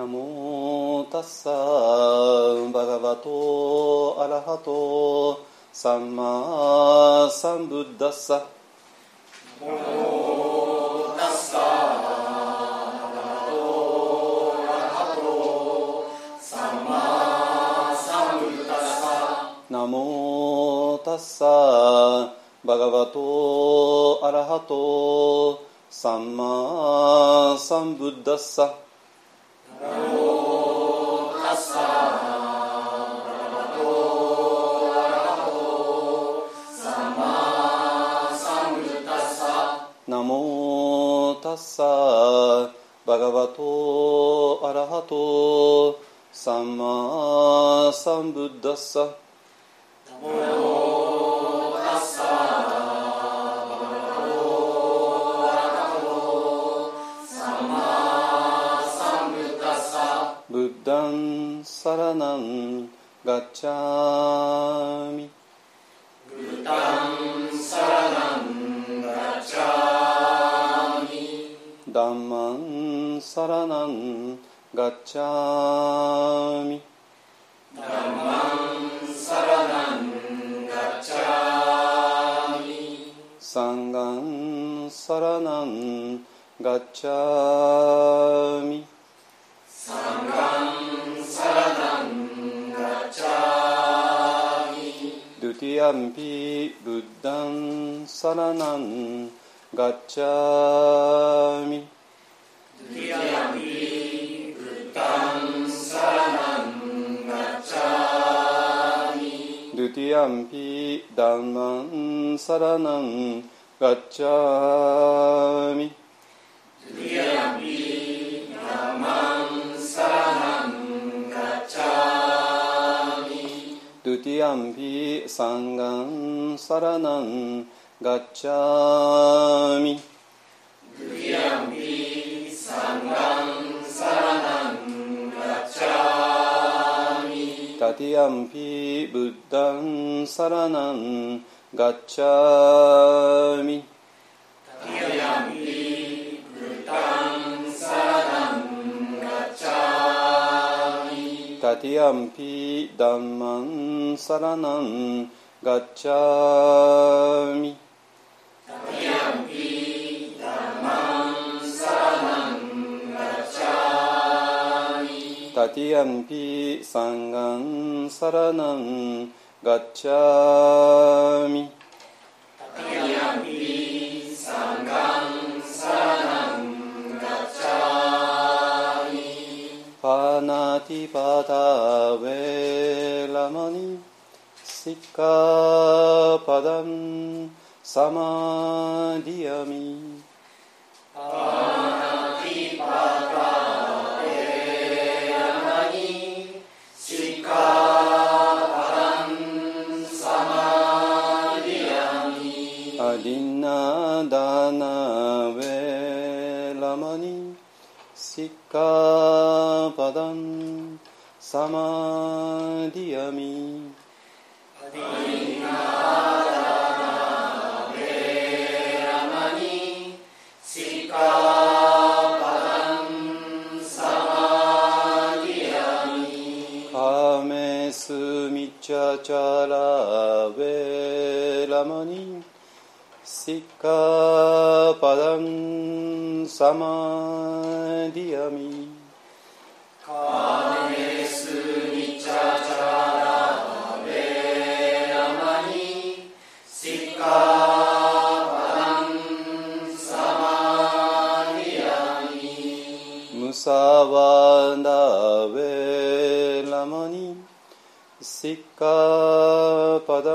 ナモタッサーバガバトアラハトサンマサンブッダッサナモタッサーバガバトアラハトサンマサンブッダッサナ තස්සා භගවතෝ අරහතෝ සම්මා සම්බුද්දස්ස නමෝ තස්සා බුද්ධං සරණං ගච්ඡාමි සරණං ගච්ඡාමි ධම්මං සරණං ගච්ඡාමි සංඝං සරණං ගච්ඡාමි සංඝං සරණං ගච්ඡාමි ဒုတိယံ පි බුද්ධං සරණං ගච්ඡාමි යම්පි ධම්මං සරණං ගච්ඡාමි යම්පි ධම්මං සරණං ගච්ඡාමි ဒုတိယံ පි සංඝං සරණං ගච්ඡාමි තතියම්පි බුද්ධං සරණං ගච්ඡාමි තතියම්පි බුද්ධං සරණං ගච්ඡාමි තතියම්පි ධම්මං සරණං ගච්ඡාමි තියම්පි සංඝං සරණං ගච්ඡාමි තියම්පි සංඝං සරණං ගච්ඡාමි පානාති පාතා වේලමණි සික්ඛාපදං සමාදියාමි ンサマディアミカメスミチャチャラウェラマニシカパダンサマ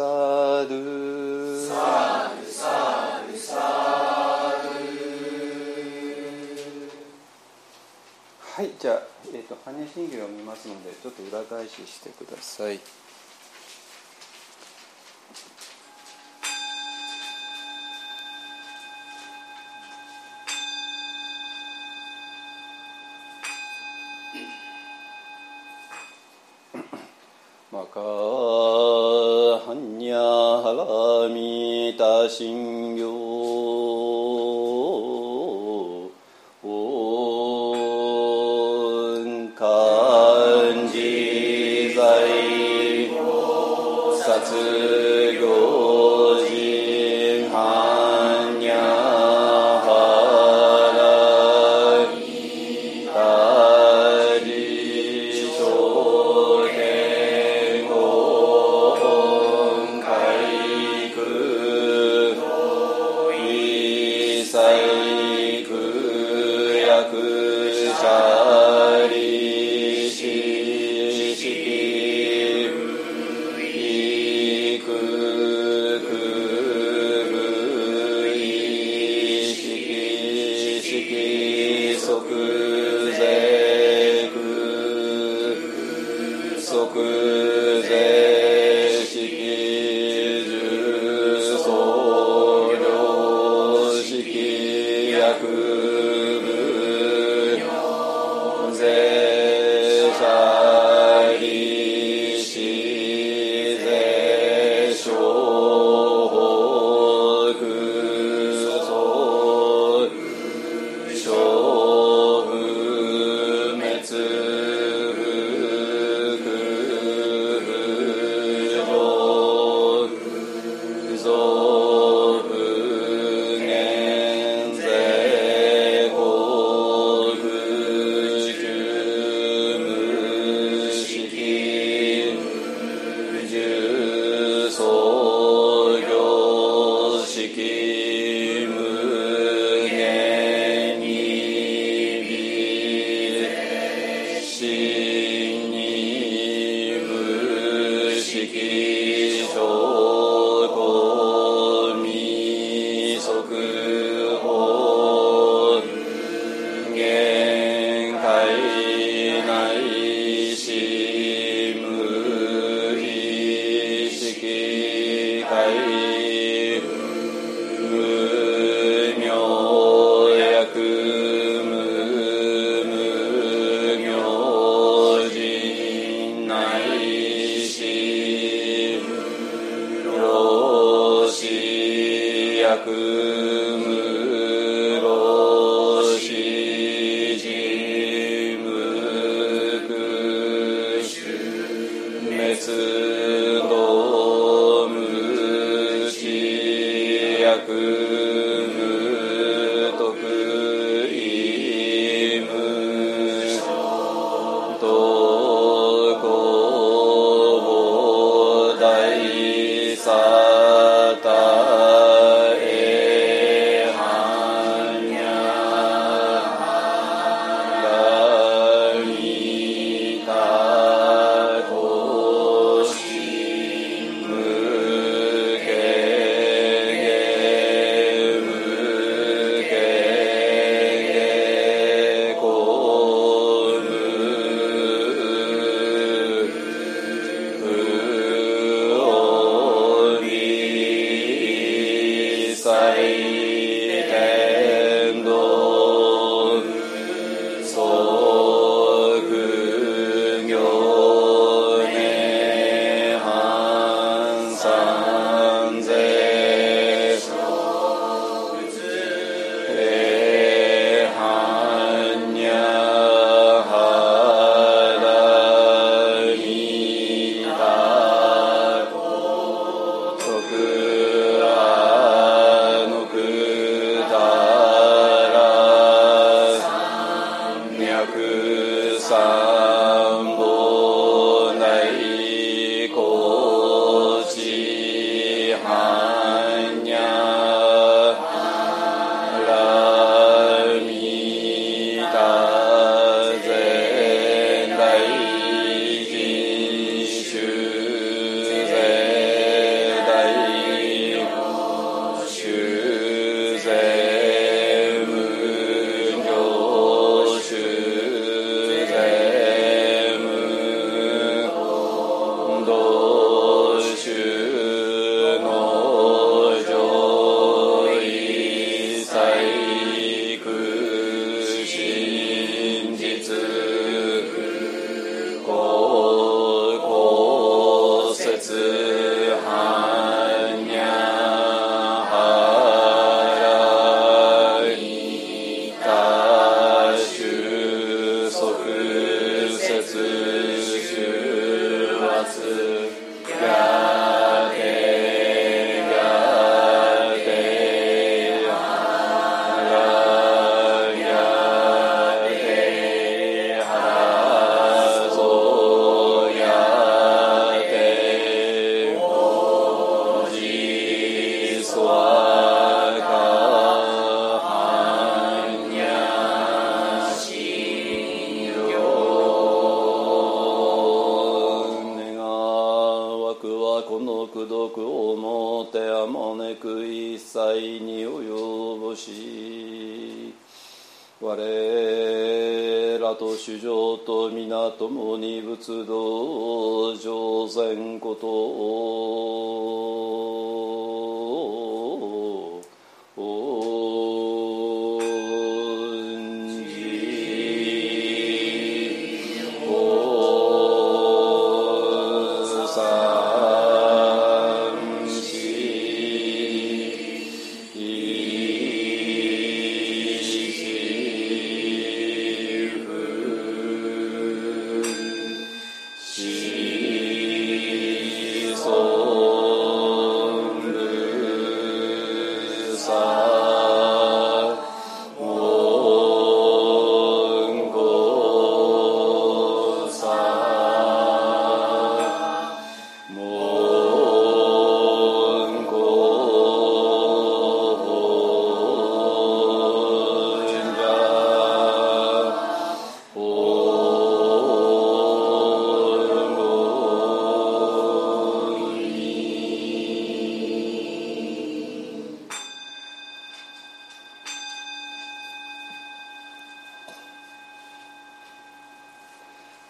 サドゥサドゥサドゥサドゥサはいじゃあ、えーと、と羽信玄を見ますのでちょっと裏返ししてください。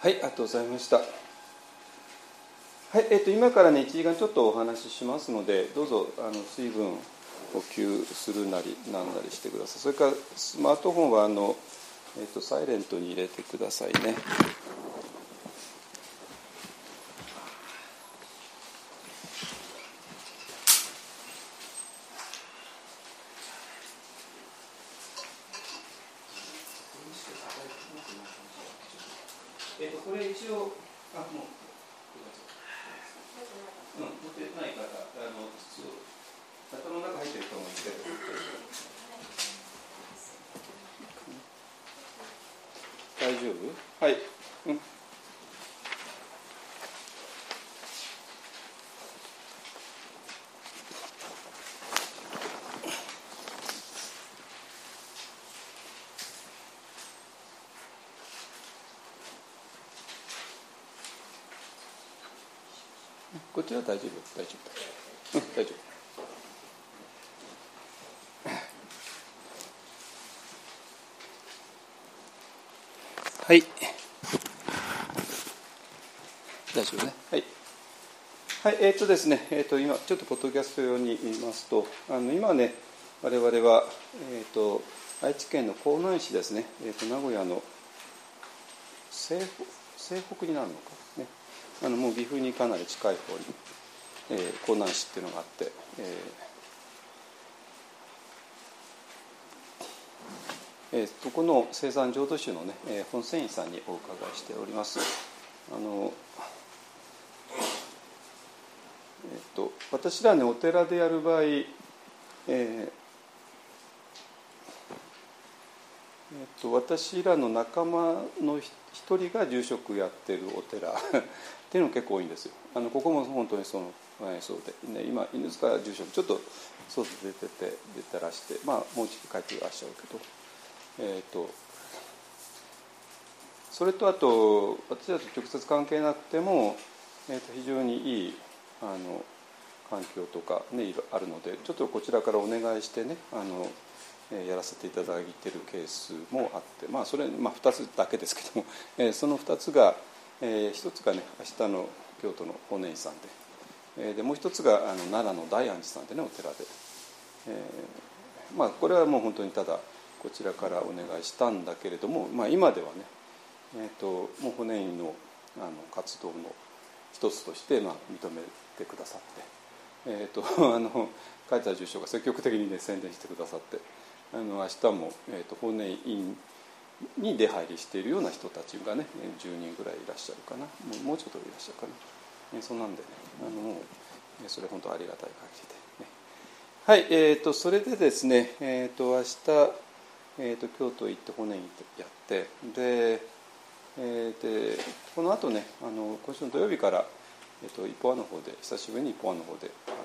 はい、ありがとうございました。はい、えっ、と今からね1時間ちょっとお話ししますので、どうぞあの水分補給するなりなんなりしてください。それからスマートフォンはあのえっ、とサイレントに入れてくださいね。こっちは大丈夫大丈夫うん大丈夫はい。大丈夫ね。はい。はい。えー、っとですね、えー、と今ちょっとポッドキャスト用に言い。ますとあの今ね我々は、えー、と愛知県の江南市ですね、えー、っと名古屋の西西北になるのかね。あのもう岐阜にかなり近い方に、えー、江南市っていうのがあって、えーえー、そこの生産浄土宗のね、えー、本繊維さんにお伺いしております。あのえっと、私らねお寺でやる場合、えーえっと、私らの仲間の一人が住職やってるお寺 っていうの結構多いんですよあのここも本当にその、えー、そうで、ね、今犬塚住職ちょっと外出てて出てらしてまあもうじき帰ってらっしゃるけどえっ、ー、とそれとあと私たち直接関係なくても、えー、と非常にいいあの環境とかねあるのでちょっとこちらからお願いしてねあのやらせていただいているケースもあってまあそれ、まあ、2つだけですけども、えー、その2つがえー、一つがね明日の京都の法然寺さんで,、えー、でもう一つがあの奈良の大安寺さんでねお寺で、えー、まあこれはもう本当にただこちらからお願いしたんだけれども、まあ、今ではね、えーと、もう法然院のあの活動の一つとして、まあ、認めてくださって、えーと、あの海田住所が積極的にね宣伝してくださってあの明日も、えーと、法然院に出入りしているような人たちがね10人ぐらいいらっしゃるかな。もうちょっといらっしゃるかな。えそんなんでねあのもうそれ本当ありがたい限りで、ね、はいえーと、それでですね、えーと、明日、えーと、京都行って骨にやってで,、えー、でこの後ねあの今週の土曜日から、えー、と一方の方で久しぶりに一方の方であの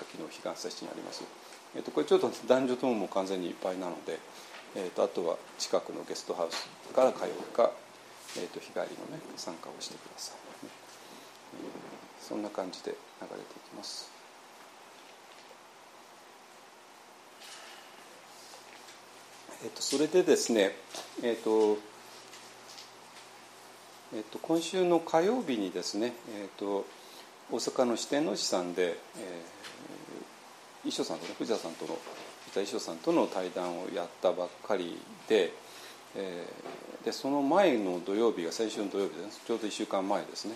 秋の彼岸節になります、えー、とこれちょっと男女とももう完全にいっぱいなのでえーと、あとは近くのゲストハウスから通うか、えーと、日帰りの、ね、参加をしてください、そんな感じで流れていきます。えっと、それでですね、えっとえっと、今週の火曜日にですね、えっと、大阪の四天王寺さんで、えー、衣装さんとね藤田さんとの藤田衣装さんとの対談をやったばっかりで,、えー、でその前の土曜日が先週の土曜日ですちょうど1週間前ですね、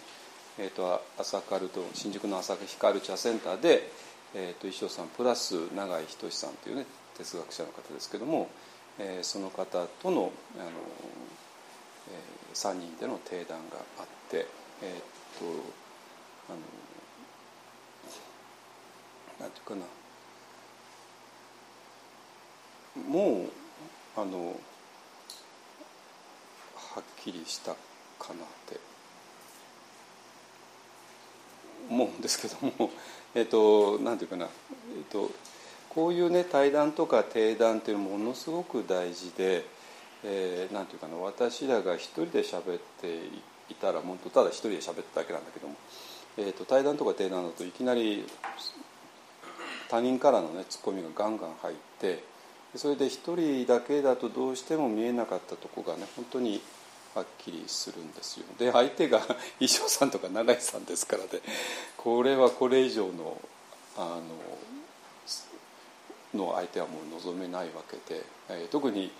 えーと、朝カルト新宿の朝日カルチャーセンターで、えーと、衣装さんプラス永井仁さんというね哲学者の方ですけども、えー、その方とのあの、えー、3人での定談があって、えーと、あのなんていうかな。もうあのはっきりしたかなって。思うんですけどもえっとなんていうかな、えっと、こういうね対談とか定談っていうのものすごく大事で、えー、なんていうかな私らが一人で喋っていたら本当ただ一人で喋っただけなんだけども、えーと、対談とか定談だといきなり他人からのねツッコミがガンガン入ってそれで一人だけだとどうしても見えなかったとこがね本当にはっきりするんですよ。で相手が 衣装さんとか永井さんですからでこれはこれ以上のあのの相手はもう望めないわけで、えー、特に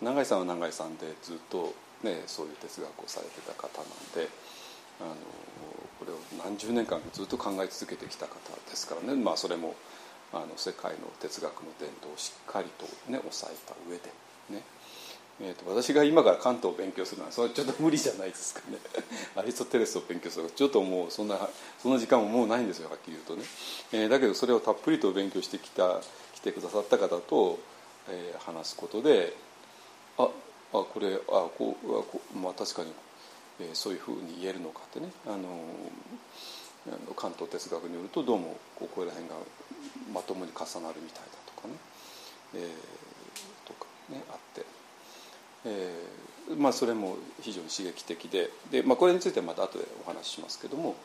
永井さんは永井さんでずっと、ね、そういう哲学をされてた方なんであのこれを何十年間ずっと考え続けてきた方ですからね、まあ、それもあの世界の哲学の伝統をしっかりと、ね、抑えた上でね。えーと、私が今から関東を勉強するのはそれちょっと無理じゃないですかね。アリストテレスを勉強する。ちょっともうそんなその時間ももうないんですよはっきり言うとね、えー、だけどそれをたっぷりと勉強してきた来てくださった方と、えー、話すことでああこれあこうあこ、まあ、確かに、えー、そういうふうに言えるのかってね。あの関東哲学によるとどうもここら辺がまともに重なるみたいだとかね、えー、とかねあって。えーまあ、それも非常に刺激的でで、まあ、これについてはまた後でお話ししますけども、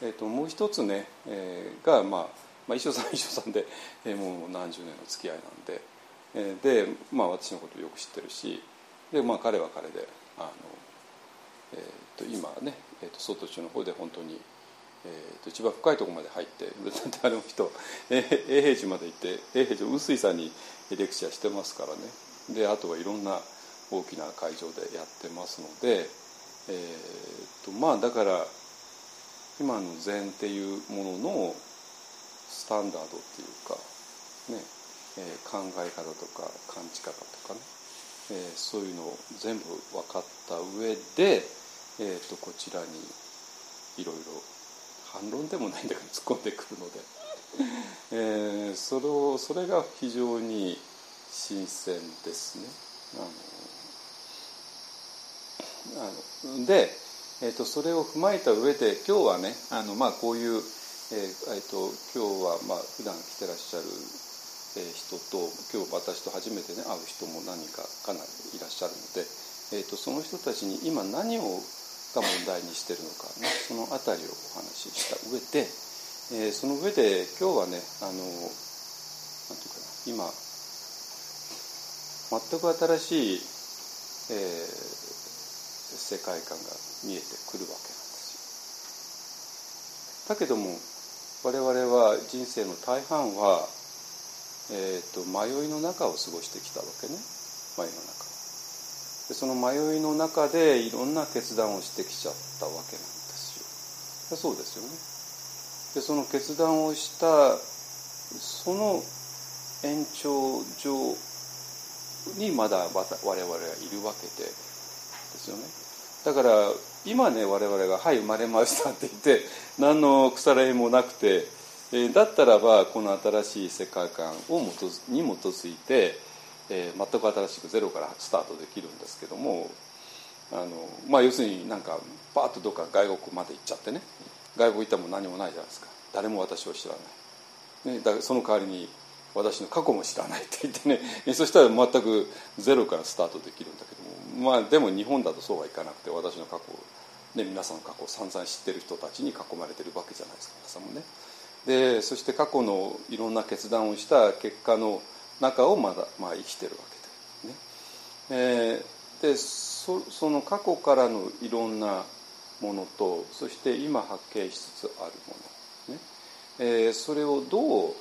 えー、ともう一つね、えー、が、まあまあ、衣装さん 衣装さんで、えー、もう何十年の付き合いなんで、えー、で、まあ、私のことをよく知ってるしで、まあ、彼は彼であの、えー、と今ね、えー、と外中の方で本当に。えー、と一番深いところまで入ってあの人永平寺まで行って永平寺臼井さんにレクチャーしてますからねであとはいろんな大きな会場でやってますので、えーとまあ、だから今の禅っていうもののスタンダードっていうか、ねえー、考え方とか感じ方とかね、えー、そういうのを全部分かった上で、えーと、こちらにいろいろ反論でもないんだけど突っ込んでくるので、えー、それをそれが非常に新鮮ですね。あのあので、えーと、それを踏まえた上で今日はねあの、まあ、こういう、えーえーと、今日は、まあ普段来てらっしゃる、人と今日私と初めてね会う人も何人かかなりいらっしゃるので、えーと、その人たちに今何をが問題にしてるのか、ね、その辺りをお話しした上で、えー、その上で今日はねあのなんていうかな今全く新しい、えー、世界観が見えてくるわけなんですよ。だけども我々は人生の大半は、えーと、迷いの中を過ごしてきたわけね。迷いの中でその迷いの中でいろんな決断をしてきちゃったわけなんですよ。そうですよね。でその決断をしたその延長上にまだ我々はいるわけでですよね。だから今ね我々が「はい生まれました」って言って何の腐れもなくて、えだったらばこの新しい世界観をに基づいて、えー、全く新しくゼロからスタートできるんですけどもあの、まあ、要するになんかパーッとどっか外国まで行っちゃってね外国行ったも何もないじゃないですか。誰も私を知らない、ね、だその代わりに私の過去も知らないって言ってねそしたら全くゼロからスタートできるんだけど。まあでも日本だとそうはいかなくて私の過去ね、皆さんの過去を散々知ってる人たちに囲まれてるわけじゃないですか皆さんもね。でそして過去のいろんな決断をした結果の中をまだ、まあ、生きてるわけで、ね。えー、でそその過去からのいろんなものとそして今発見しつつあるもの、ね。えー、それをどう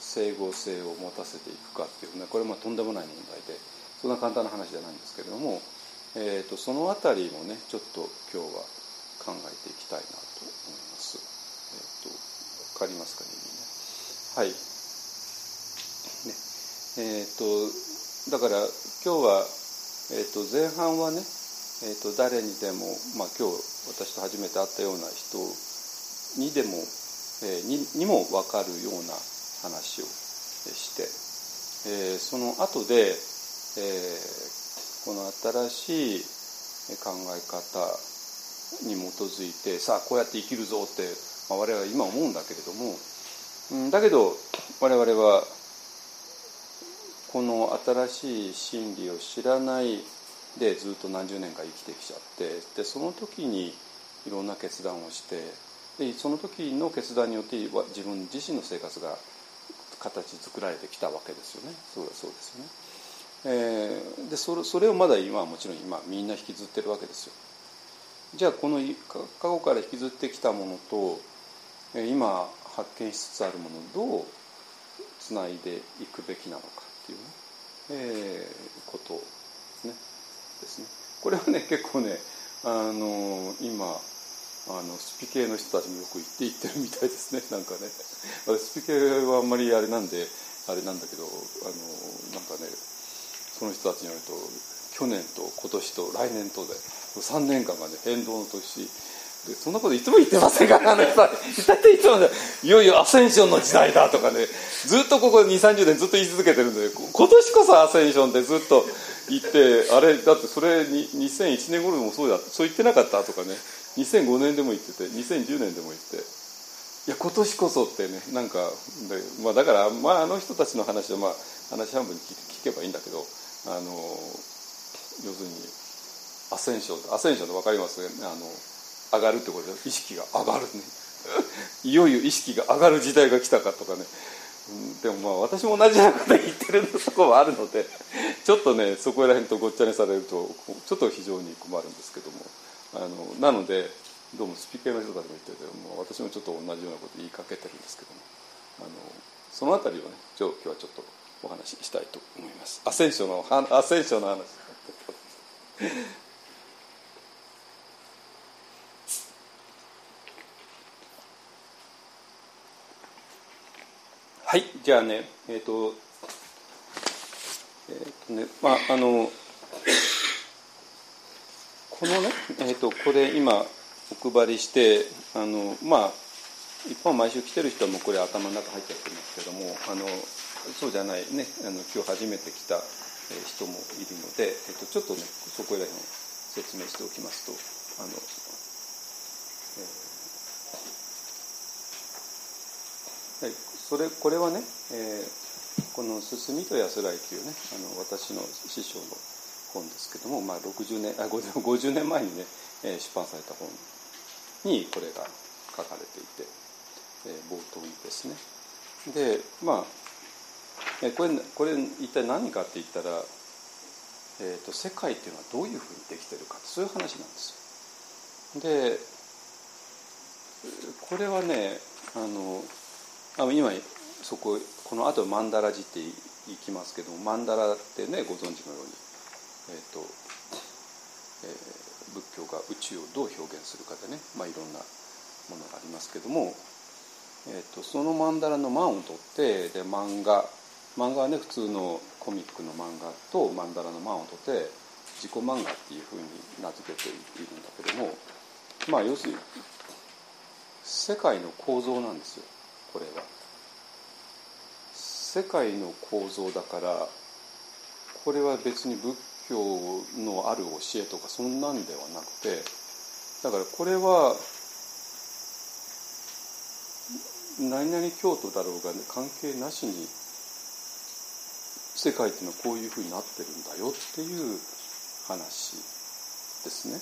整合性を持たせていくかっていうねこれもとんでもない問題で。そんな簡単な話じゃないんですけれども、えーと、その辺りもねちょっと今日は考えていきたいなと思います。えーと、分かりますかねはい。ねえーと、だから今日は、えー、と前半はねえーと、誰にでも、まあ、今日私と初めて会ったような人にでも、えー、ににも分かるような話をして、えー、その後で、えー、この新しい考え方に基づいてさあこうやって生きるぞって、まあ、我々は今思うんだけれども、うん、だけど我々はこの新しい真理を知らないでずっと何十年か生きてきちゃってでその時にいろんな決断をしてでその時の決断によって自分自身の生活が形作られてきたわけですよねそうそうですよね。えー、でそれそれをまだ今はもちろん今みんな引きずってるわけですよ。じゃあこの過去から引きずってきたものと今発見しつつあるものをどうつないでいくべきなのかっていうね、えー、ことですね。ですねこれはね結構ねあの今あのスピ系の人たちもよく言って言ってるみたいですね なんかねスピ系はあんまりあれなんであれなんだけどあのなんかねその人たちによると去年と今年と来年とで3年間がね変動の年でそんなこといつも言ってませんからね。大体 いつもねいよいよアセンションの時代だとかねずっとここ2 3 0年ずっと言い続けてるんで今年こそアセンションってずっと言ってあれだってそれに2001年頃もそうだそう言ってなかったとかね2005年でも言ってて2010年でも言って。いや今年こそってねなんかで、まあ、だから、まあ、あの人たちの話は、まあ、話半分に聞けばいいんだけどあの要するにアセンションアセンションって分かります？ねあの上がるってことで意識が上がるね。いよいよ意識が上がる時代が来たかとかね。うんでもまあ私も同じようなこと言ってるとこもあるのでちょっとねそこら辺とごっちゃにされるとちょっと非常に困るんですけども。あのなのでどうもスピ系の人たちも言ってるけども私もちょっと同じようなこと言いかけてるんですけども。あのその辺りをね今日はちょっとお話ししたいと思います。アセンションのアセンションの話。はいじゃあねえっ、ー、とえっ、ー、とねまああのこのねえっ、ー、とこれ今お配りしてあのまあ一般毎週来てる人はもうこれ頭の中入っちゃってますけどもあのそうじゃないねあの今日初めて来た人もいるので、えっと、ちょっとねそこら辺を説明しておきますとあの、えー、はいそれこれはね、えー、この「進みと安らい」というねあの私の師匠の本ですけども、まあ、60年あ 50, 年前にね、出版された本にこれが書かれていて、えー、冒頭にですね。でまあえこれこれ一体何かって言ったら、えーと、世界っていうのはどういうふうにできてるかそういう話なんですよ。でこれはねあのあ今そここの後マンダラ字っていきますけどもマンダラってねご存知のように、えーとえー、仏教が宇宙をどう表現するかでね、まあ、いろんなものがありますけども、えーと、そのマンダラの漫を取ってで漫画漫画はね普通のコミックの漫画とマンダラの漫を取って自己漫画っていうふうに名付けているんだけどもまあ要するに世界の構造なんですよこれは。世界の構造だからこれは別に仏教のある教えとかそんなんではなくてだからこれは何々教徒だろうが、関係なしに世界っていうのはこういうふうになってるんだよっていう話ですね。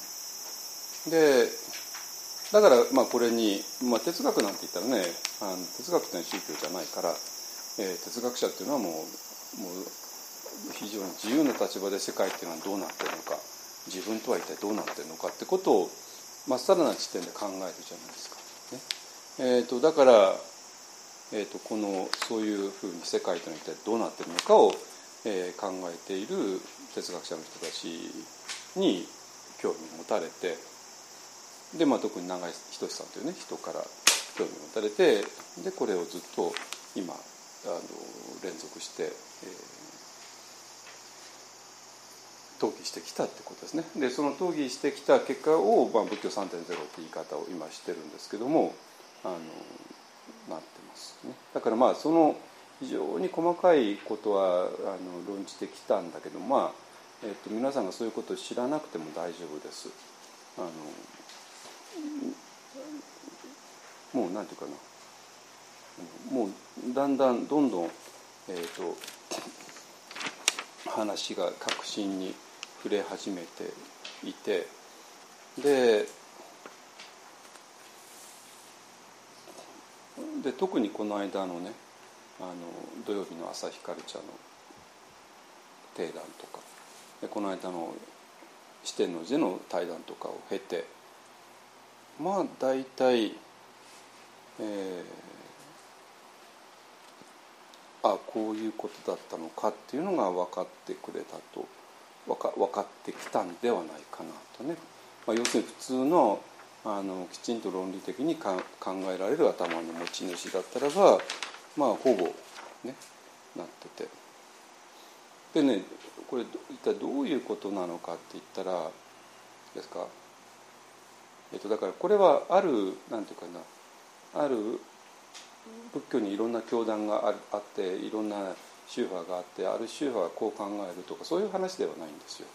でだからまあこれに、まあ、哲学なんて言ったらねあの哲学っていうのは宗教じゃないから、えー、哲学者っていうのはもうもう非常に自由な立場で世界っていうのはどうなってるのか自分とは一体どうなってるのかってことをまっさらな視点で考えるじゃないですか。ねえーと、だから、えーと、このそういうふうに世界というのは一体どうなってるのかを、えー、考えている哲学者の人たちに興味を持たれてで、まあ、特に永井仁さんというね人から興味を持たれてでこれをずっと今あの連続して、えー、討議してきたってことですね。でその討議してきた結果を、まあ、仏教3.0って言い方を今してるんですけどもあのなってますね。だからまあその非常に細かいことはあの論じてきたんだけどまあ、えーと、皆さんがそういうことを知らなくても大丈夫です。あのもうなんていうかな。もうだんだんどんどん、えーと、話が核心に触れ始めていてでで特にこの間のねあの土曜日の朝日カルチャーの定談とか。でこの間の四天王寺の対談とかを経てまあ大体えー、あこういうことだったのかっていうのが分かってくれたと分か分かってきたんではないかなとね、まあ、要するに普通のあのきちんと論理的にか考えられる頭の持ち主だったらばまあほぼねなっててでねこれ一体どういうことなのかって言ったらですか？えっとだからこれはあるなんていうかなある仏教にいろんな教団がああっていろんな宗派があってある宗派はこう考えるとかそういう話ではないんですよ。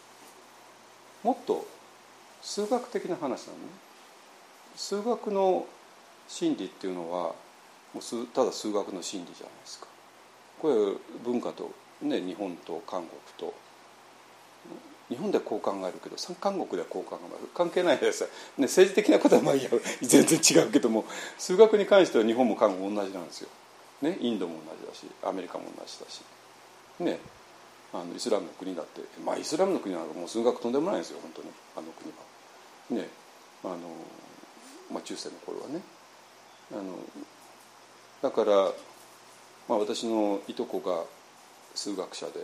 もっと数学的な話なのね。数学の真理っていうのはもうただ数学の真理じゃないですか。これ文化と、ね、日本と韓国と。日本ではこう考えるけど韓国ではこう考える。関係ないです、ね、政治的なことはまあいや。全然違うけども。数学に関しては日本も韓国も同じなんですよ、ね、インドも同じだしアメリカも同じだし、ね、あのイスラムの国だって。まあイスラムの国はもう数学とんでもないんですよ本当に。あの国は。ねあのまあ、中世の頃はね。あのだから、まあ、私のいとこが数学者で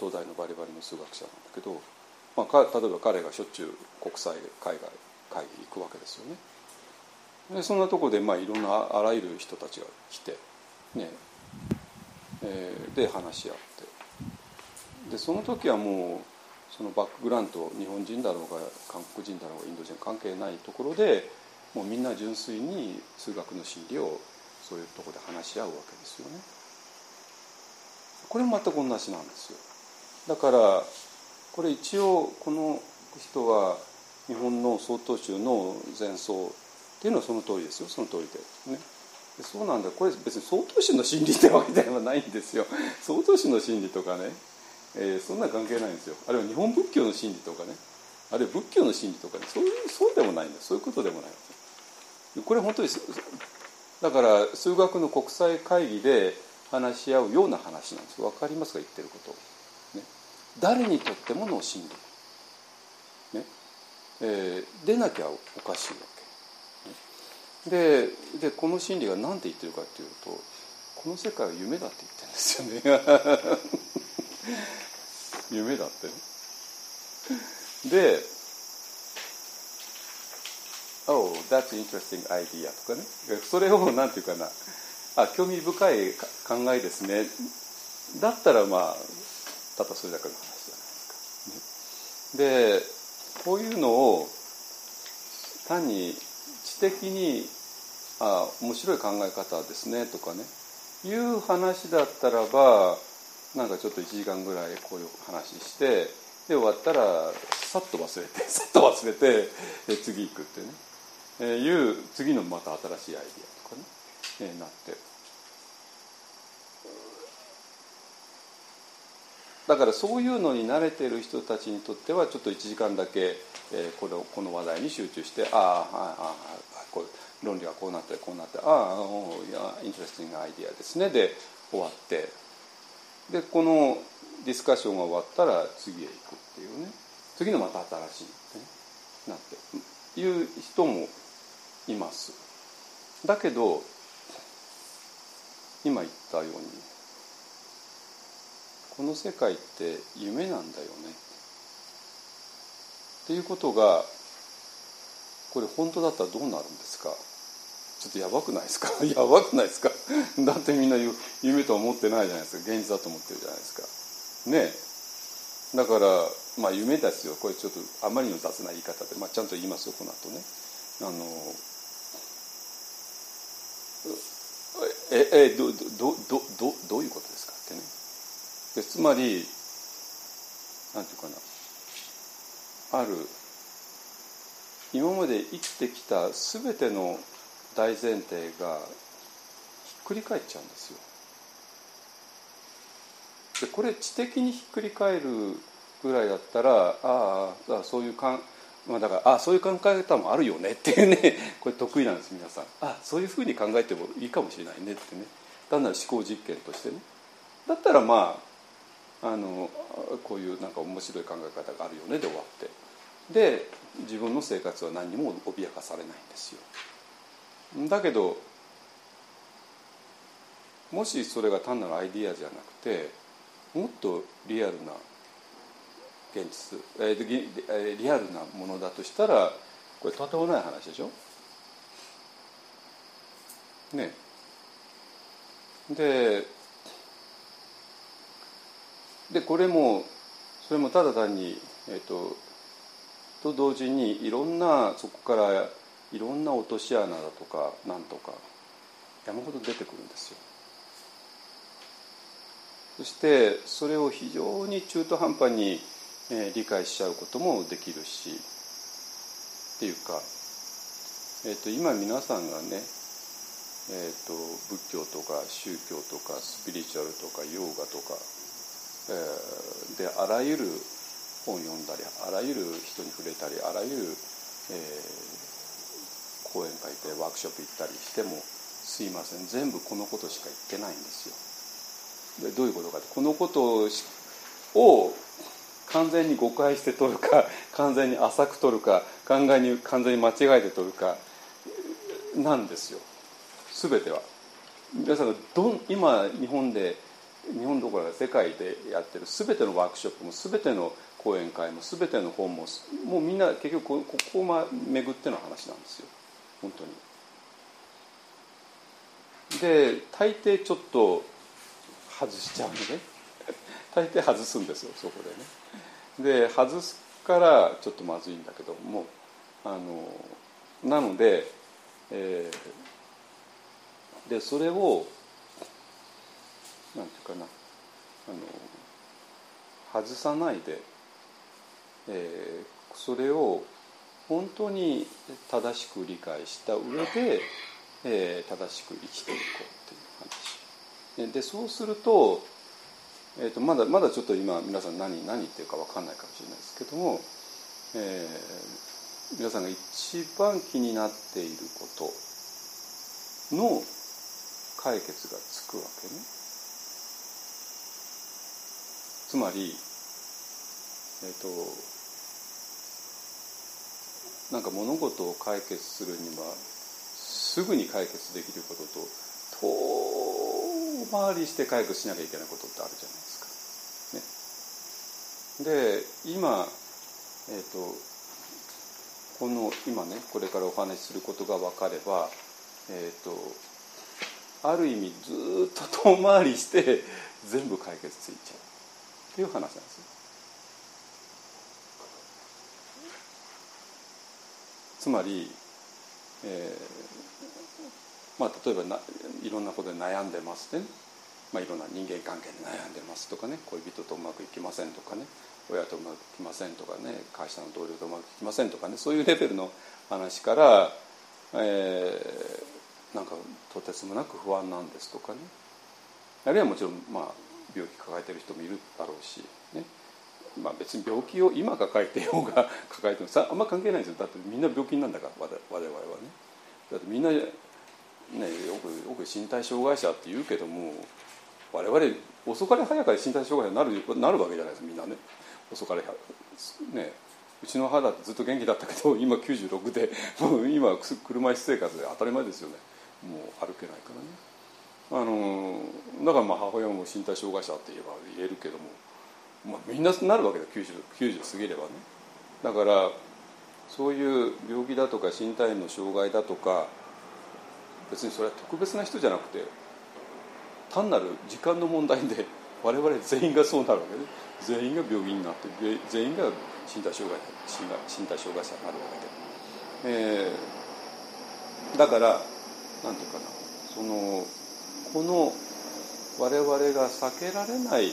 東大のバリバリの数学者なんだけど、まあ、例えば彼がしょっちゅう国際海外会議行くわけですよね。でそんなとこで、まあ、いろんなあらゆる人たちが来て、ねえー、で話し合ってでその時はもうそのバックグラウンド日本人だろうが韓国人だろうがインド人関係ないところでもうみんな純粋に数学の真理をそういうとこで話し合うわけですよね。これも全く同じなんですよ。だからこれ一応この人は日本の曹洞宗の前奏っていうのはその通りですよ。その通りでね。そうなんだ。これ別に曹洞宗の真理ってわけではないんですよ。曹洞宗の真理とかね、えー、そんな関係ないんですよ。あるいは日本仏教の真理とかね。あるいは仏教の真理とかね。そういうそうでもないんですそういうことでもない。これ本当にだから数学の国際会議で話し合うような話なんです。分かりますか？言ってること。ね。誰にとってもの真理、ね。えー、でなきゃおかしいわけ、ででこの真理が何て言ってるかっていうとこの世界は夢だって言ってるんですよね。夢だってね。で「Oh, that's interesting idea」とかね。それを何て言うかな。あ興味深い考えですね。だったらまあただそれだけの話じゃないですか。でこういうのを単に知的にあ面白い考え方ですねとかね。いう話だったらばなんかちょっと1時間ぐらいこういう話してで終わったらさっと忘れてさっと忘れて次行くってね、えー、いう次のまた新しいアイディアとかね、えー、なって。だからそういうのに慣れてる人たちにとってはちょっと1時間だけ、えー、このこの話題に集中してああああこう論理がこうなってこうなってああいや interesting idea ですね。で終わって。でこのディスカッションが終わったら次へ行くっていうね。次のまた新しいって、ね、なって。いう人もいます。だけど今言ったようにこの世界って夢なんだよね。っていうことがこれ本当だったらどうなるんですか？ちょっとやばくないですか？やばくないですか？だってみんな夢とは思ってないじゃないですか。現実だと思ってるじゃないですか。ねだからまあ夢ですよ。これちょっとあまりの雑な言い方で、まあ、ちゃんと言いますよこの後ね。あのええどどどどどういうことですか？ってねでつまりなんていうかな。ある今まで生きてきた全ての大前提がひっくり返っちゃうんですよ。でこれ知的にひっくり返るぐらいだったらああそういうかん、まあ、だからあそういう考え方もあるよねっていうね これ得意なんです皆さん。あそういうふうに考えてもいいかもしれないねってね。単なる思考実験としてね。だったらまああのこういうなんか面白い考え方があるよねで終わって。で自分の生活は何にも脅かされないんですよ。だけどもしそれが単なるアイディアじゃなくてもっとリアルな現実、えー、リアルなものだとしたらこれとてもない話でしょ？ねででこれもそれもただ単に、えーと、と同時にいろんなそこからいろんな落とし穴だとかなんとか山ほど出てくるんですよ。そしてそれを非常に中途半端にえ理解しちゃうこともできるしっていうか、えー、と今皆さんがね、えー、と仏教とか宗教とかスピリチュアルとかヨーガとか、えー、であらゆる本読んだりあらゆる人に触れたりあらゆる、えー、講演会でワークショップ行ったりしてもすいません全部このことしか言ってないんですよ。でどういうことかってこのことを完全に誤解して取るか 完全に浅く取るか考えに完全に間違えて取るかなんですよ全ては。皆さんがど今日本で日本どころか世界でやってる全てのワークショップも全ての講演会も全ての本ももうみんな結局ここを巡っての話なんですよ本当に。で大抵ちょっと外しちゃうのね 大抵外すんですよそこでねで外すからちょっとまずいんだけどもあのなので、えー、でそれをなんていうかなあの外さないで、えー、それを本当に正しく理解した上で、えー、正しく生きていこうっていうでそうすると,、えーと、まだまだちょっと今皆さん何何言ってるか分かんないかもしれないですけども、えー、皆さんが一番気になっていることの解決がつくわけね。つまり、え、ー、となんか物事を解決するにはすぐに解決できることと遠回りして回復しなきゃいけないことってあるじゃないですか。ね、で今、えーと、この今ねこれからお話しすることが分かれば、えーと、ある意味ずっと遠回りして全部解決ついちゃうっていう話なんですよ。つまり、えーまあ、例えばないろんなことで悩んでますね、まあ、いろんな人間関係で悩んでますとかね。恋人とうまくいきませんとかね。親とうまくいきませんとかね。会社の同僚とうまくいきませんとかね。そういうレベルの話から、えー、なんかとてつもなく不安なんですとかね。あるいはもちろん、まあ、病気抱えてる人もいるだろうし、ね。まあ、別に病気を今抱えてようが 抱えてもさあんま関係ないですよ。だってみんな病気なんだから我々はね。だってみんなね、よくよく身体障害者って言うけども我々遅かれ早かれ身体障害になるなるわけじゃないですかみんなね。遅かれねうちの母だってずっと元気だったけど今96でもう今車椅子生活で当たり前ですよね。もう歩けないからね。あのだからまあ母親も身体障害者って言えば言えるけども、まあ、みんななるわけだ 90, 90過ぎればね。だからそういう病気だとか身体の障害だとか別にそれは特別な人じゃなくて単なる時間の問題で 我々全員がそうなるわけで全員が病気になって全員が身体障害身体障害者になるわけで、えー、だからなんていうかなそのこの我々が避けられない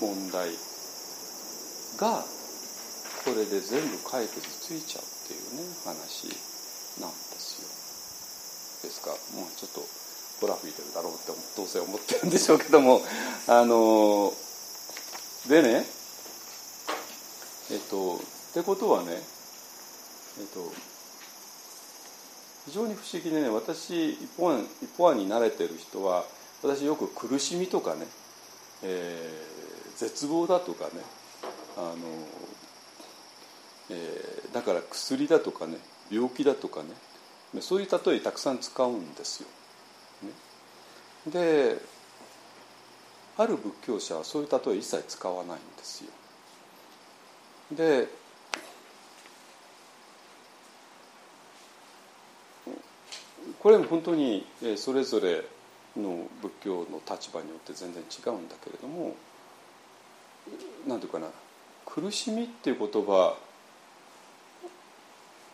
問題がこれで全部解決ついちゃうっていうね話なんですよ。ですか？もうちょっとほら吹いてるだろうってどうせ思ってるんでしょうけども。あのでねえっとってことはねえっと非常に不思議でね私一方案一方案に慣れてる人は私よく苦しみとかね、えー、絶望だとかねあの、えー、だから薬だとかね病気だとかねそういう例えたくさん使うんですよ。ね、である仏教者はそういう例え一切使わないんですよ。でこれも本当にそれぞれの仏教の立場によって全然違うんだけれども何ていうかな苦しみっていう言葉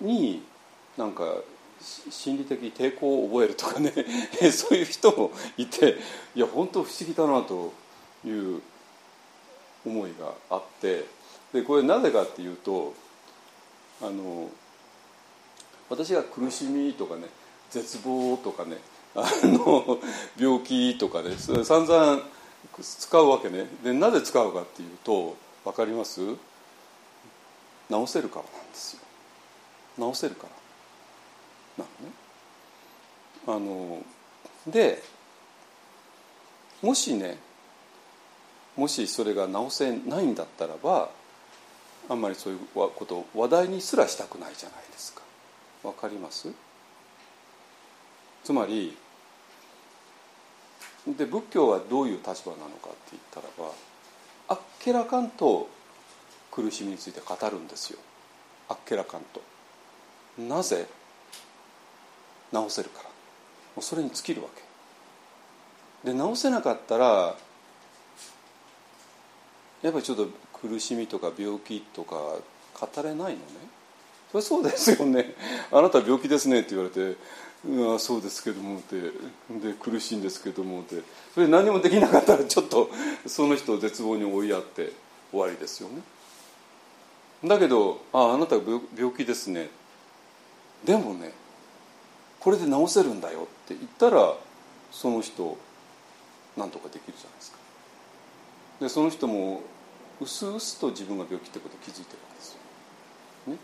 になんか心理的抵抗を覚えるとかね。そういう人もいていや本当不思議だなという思いがあって。でこれなぜかっていうとあの私が苦しみとかね絶望とかね あの病気とかね散々使うわけね。でなぜ使うかっていうと分かります？治せるからなんですよ。治せるから。なのね。あのでもしねもしそれが治せないんだったらばあんまりそういうことを話題にすらしたくないじゃないですか。わかります？つまりで仏教はどういう立場なのかって言ったらばあっけらかんと苦しみについて語るんですよ。あっけらかんと。なぜ？治せるから。もうそれに尽きるわけ。で治せなかったらやっぱりちょっと苦しみとか病気とか語れないのね。それそうですよね。あなた病気ですねって言われてうわそうですけどもってで苦しいんですけどもって。それ何もできなかったらちょっとその人を絶望に追いやって終わりですよね。だけど「ああなた病気ですね」でもねこれで治せるんだよって言ったらその人何とかできるじゃないですか。でその人もうすうすと自分が病気ってことを気づいてるわけですよ、ね、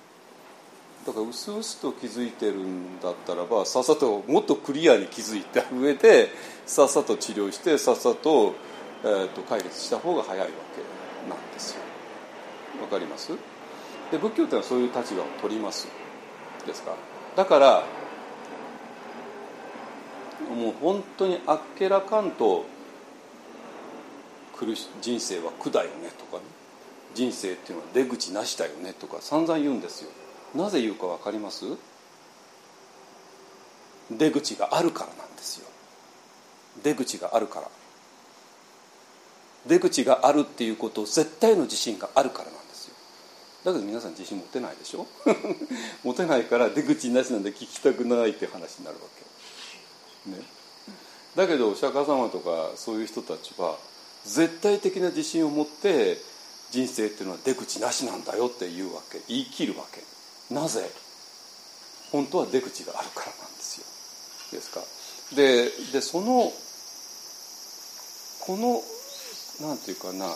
だからうすうすと気づいてるんだったらばさっさともっとクリアに気づいた上でさっさと治療してさっさと,、えーと、解決した方が早いわけなんですよ。わかります？で仏教ってのはそういう立場を取ります。ですか？だからもう本当にあっけらかんと苦し人生は苦だよねとかね。人生っていうのは出口なしだよねとか散々言うんですよ。なぜ言うか分かります？出口があるからなんですよ。出口があるから。出口があるっていうことを絶対の自信があるからなんですよ。だけど皆さん自信持てないでしょ？持てないから出口なしなんで聞きたくないって話になるわけ。ね。だけどお釈迦様とかそういう人たちは絶対的な自信を持って人生っていうのは出口なしなんだよって言うわけ。言い切るわけ。なぜ？本当は出口があるからなんですよ。ですか？ででそのこのなんていうかな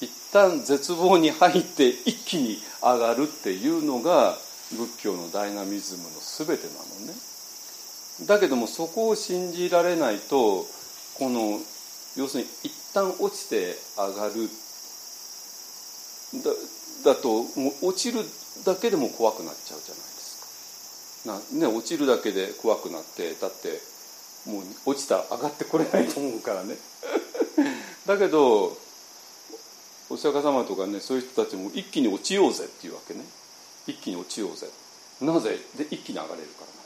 一旦絶望に入って一気に上がるっていうのが仏教のダイナミズムの全てなのね。だけどもそこを信じられないとこの要するに一旦落ちて上がる。だだともう落ちるだけでも怖くなっちゃうじゃないですか。な、ね、落ちるだけで怖くなってだってもう落ちたら上がってこれないと思うからね。だけどお釈迦様とかねそういう人たちも一気に落ちようぜっていうわけね。一気に落ちようぜ。なぜ？で一気に上がれるからな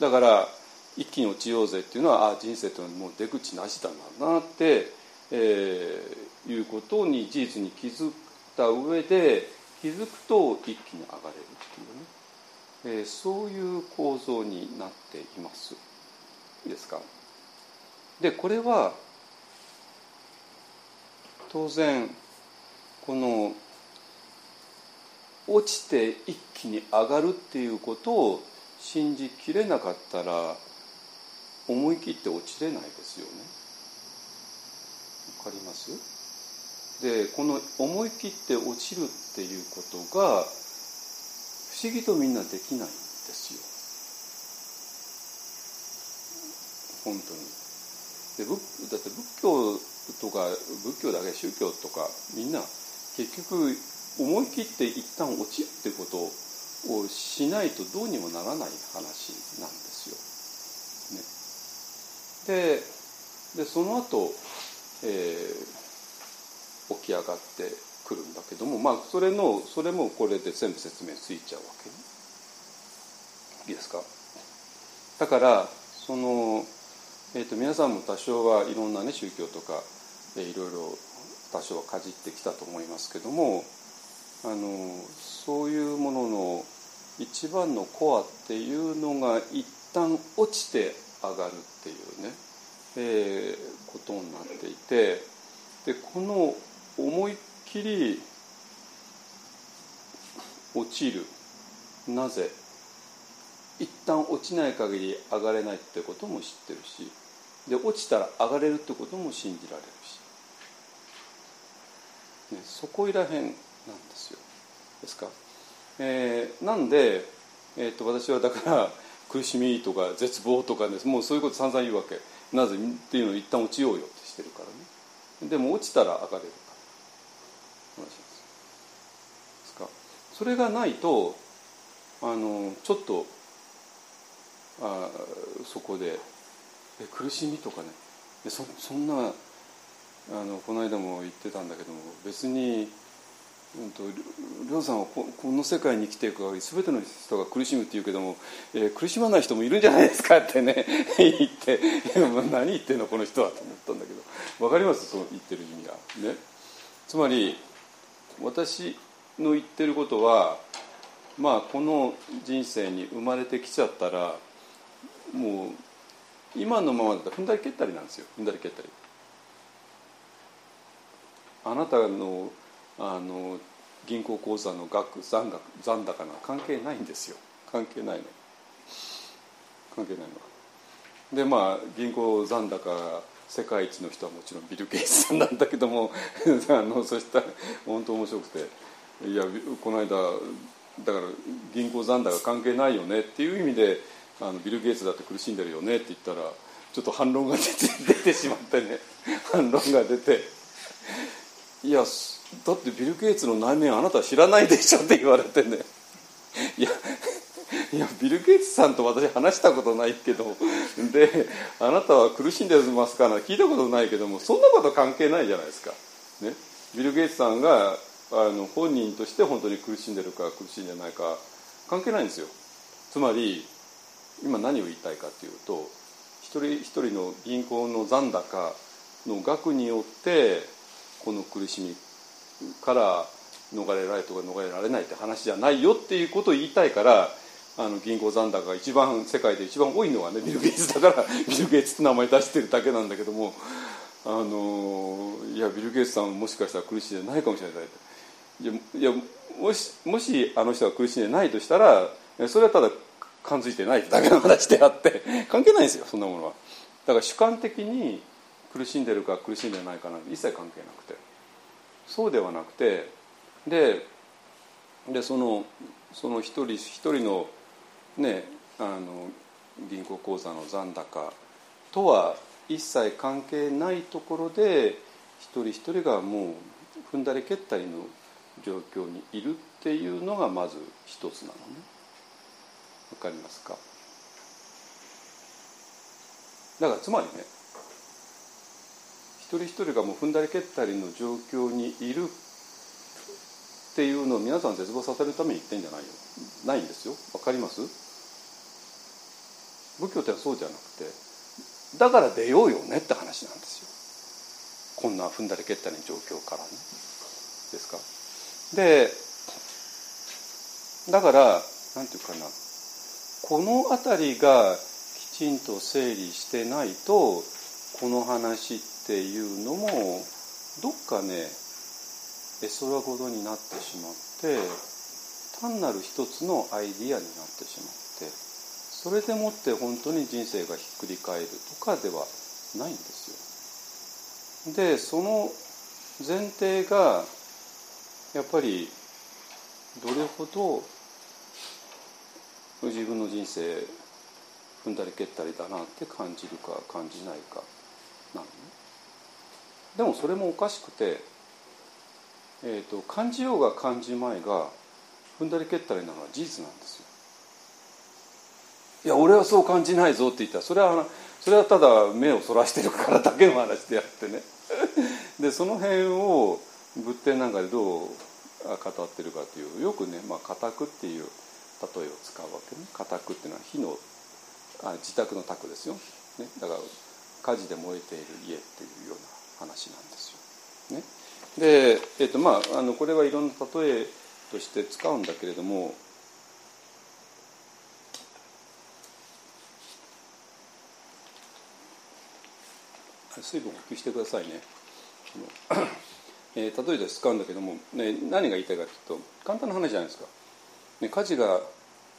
だから一気に落ちようぜっていうのはああ人生というのはもう出口なしだなって、えー、いうことに事実に気づいた上で気づくと一気に上がれるっていうね、えー、そういう構造になっています。いいですか？でこれは当然この落ちて一気に上がるっていうことを信じきれなかったら思い切って落ちれないですよね。わかります？でこの思い切って落ちるっていうことが不思議とみんなできないんですよ。本当に。でだって仏教とか仏教だけ宗教とかみんな結局思い切って一旦落ちるってことををしないとどうにもならない話なんですよ。ね、ででその後、えー、起き上がってくるんだけどもまあそれのそれもこれで全部説明ついちゃうわけね。いいですか？だからそのえーと、皆さんも多少はいろんなね宗教とか、えー、いろいろ多少はかじってきたと思いますけどもあのそういうものの一番のコアっていうのが一旦落ちて上がるっていうね、えー、ことになっていてでこの思いっきり落ちる。なぜ？一旦落ちない限り上がれないってことも知ってるしで落ちたら上がれるってことも信じられるし、ね、そこいらへんなんですよ。ですか、えー、なんで、えーと、私はだから苦しみとか絶望とかねもうそういうこと散々言うわけ。なぜっていうのを一旦落ちようよってしてるからね。でも落ちたら上がれるから。話です。か。それがないとあのちょっとあそこでえ苦しみとかね。そそんなあのこの間も言ってたんだけども別にうんと、りょうさんはここの世界に生きていく限り全ての人が苦しむって言うけども、えー、苦しまない人もいるんじゃないですかってね 言って。何言ってんのこの人はと思ったんだけど。分かります？その言ってる意味が。ね、つまり私の言ってることはまあこの人生に生まれてきちゃったらもう今のままだと踏んだり蹴ったりなんですよ。踏んだり蹴ったり。あなたのあの銀行口座の額残額残高が関係ないんですよ。関係ないの。関係ないの。でまあ銀行残高世界一の人はもちろんビル・ゲイツさんなんだけども あのそしたら本当面白くていやこの間だから銀行残高関係ないよねっていう意味であのビル・ゲイツだって苦しんでるよねって言ったらちょっと反論が出て出てしまってね。反論が出ていやだってビル・ゲイツの内面あなた知らないでしょって言われてね。いやいやビル・ゲイツさんと私話したことないけどであなたは苦しんでますかな聞いたことないけどもそんなこと関係ないじゃないですか、ね、ビル・ゲイツさんがあの本人として本当に苦しんでるか苦しんでないか関係ないんですよ。つまり今何を言いたいかというと一人一人の銀行の残高の額によってこの苦しみから逃れられとか逃れられないって話じゃないよっていうことを言いたいからあの銀行残高が一番世界で一番多いのはねビル・ゲイツだから ビル・ゲイツって名前出してるだけなんだけどもあのいやビル・ゲイツさんもしかしたら苦しんでないかもしれないいやいやもしもしあの人が苦しんでないとしたらそれはただ感づいてないだけの話であって 関係ないんですよそんなものは。だから主観的に苦しんでるか苦しんでないかなんて一切関係なくて。そうではなくてででそのその一人一人のねあの銀行口座の残高とは一切関係ないところで一人一人がもう踏んだり蹴ったりの状況にいるっていうのがまず一つなのね。わかりますか？だからつまりね一人一人がもう踏んだり蹴ったりの状況にいるっていうのを皆さん絶望させるために言ってんじゃないよ。ないんですよ。わかります？仏教ってそうじゃなくてだから出ようよねって話なんですよ。こんな踏んだり蹴ったりの状況からね。ですか？でだからなんていうかな。この辺りがきちんと整理してないとこの話っていうのもどっかね絵空事になってしまって単なる一つのアイディアになってしまってそれでもって本当に人生がひっくり返るとかではないんですよ。でその前提がやっぱりどれほど自分の人生踏んだり蹴ったりだなって感じるか感じないか。でもそれもおかしくて、えーと、感じようが感じまいが踏んだり蹴ったりなのは事実なんですよ。いや俺はそう感じないぞって言った。らそれはそれはただ目をそらしてるからだけの話であってね。でその辺を仏典なんかでどう語ってるかというよくね「まあ、家宅」っていう例えを使うわけね。家宅っていうのは火のあ自宅の宅ですよ、ね、だから火事で燃えている家っていうような。話なんですよ。ね、で、えーとまあ、あのこれはいろんな例えとして使うんだけれども水分補給してくださいね。えー、例えば使うんだけども、ね、何が言いたいかというと簡単な話じゃないですか。ね、火事が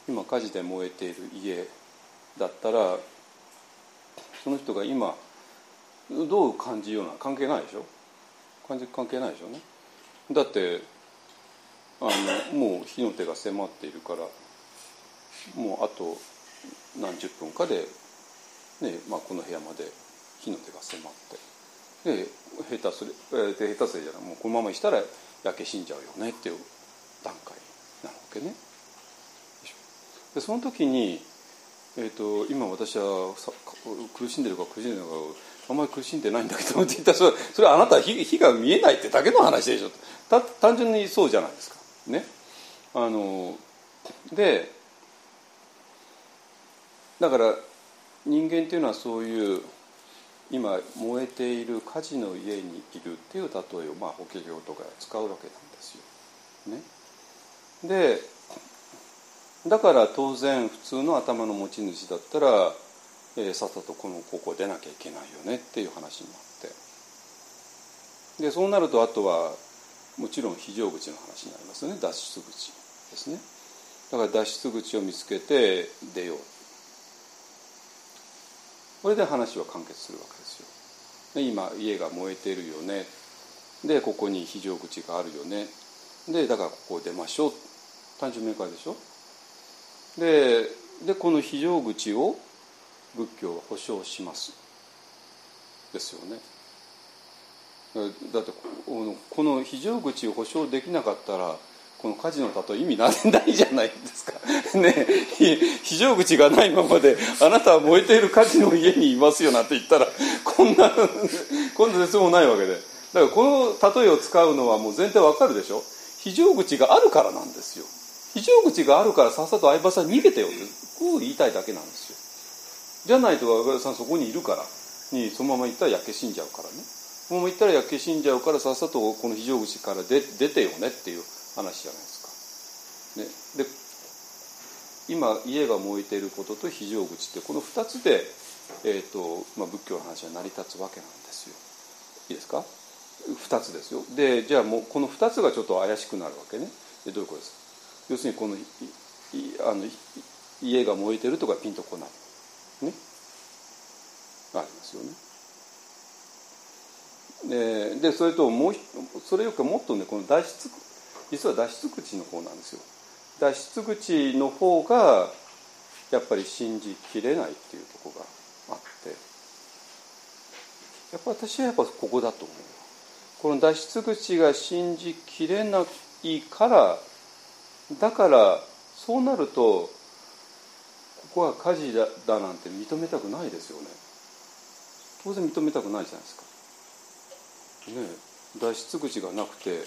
今火事で燃えている家だったらその人が今どう感じような関係ないでしょ？関関係ないでしょね。だってあのもう火の手が迫っているからもうあと何十分かで、ねまあ、この部屋まで火の手が迫ってで下手するで下手するじゃないもうこのまましたら焼け死んじゃうよねっていう段階なわけね。でその時に、えーと、今私は苦しんでるか苦しんでるかあんまり苦しんでないんだけどって言ったらそれそれあなたは火が見えないってだけの話でしょた単純にそうじゃないですか。ね、あのでだから人間っていうのはそういう今燃えている火事の家にいるっていう例えを、まあ、法華経とか使うわけなんですよ。ね、でだから当然普通の頭の持ち主だったら、えー、さっさとこのここ出なきゃいけないよねっていう話になって。でそうなるとあとはもちろん非常口の話になりますよね。脱出口ですね。だから脱出口を見つけて出よう。これで話は完結するわけですよ。で今家が燃えてるよね。でここに非常口があるよね。でだからここを出ましょう。単純明快でしょ。ででこの非常口を仏教は保証します。ですよね。だってこの非常口を保証できなかったらこの火事の例え意味ないじゃないですか。ね。非常口がないままであなたは燃えている火事の家にいますよなんて言ったらこんなこんな絶望ないわけで。だからこの例えを使うのはもう前提わかるでしょ？非常口があるからなんですよ。非常口があるからさっさと相葉さん逃げてよってこう言いたいだけなんですよ。じゃないと相葉さんそこにいるからにそのまま行ったら焼け死んじゃうからねそのまま行ったら焼け死んじゃうからさっさとこの非常口から出出てよねっていう話じゃないですか。ね、で今家が燃えていることと非常口ってこの2つで、えーとまあ、仏教の話は成り立つわけなんですよ。いいですか？2つですよ。でじゃあもうこの2つがちょっと怪しくなるわけね。でどういうことですか？要するにこのあの家が燃えてるとかピンとこない。ね。ありますよね。ででそれともうそれよくもっとねこの脱出実は脱出口の方なんですよ脱出口の方がやっぱり信じきれないっていうとこがあってやっぱ私はやっぱここだと思うこの脱出口が信じきれないからだからそうなるとこは火事だだなんて認めたくないですよね。当然認めたくないじゃないですか。ね脱出口がなくて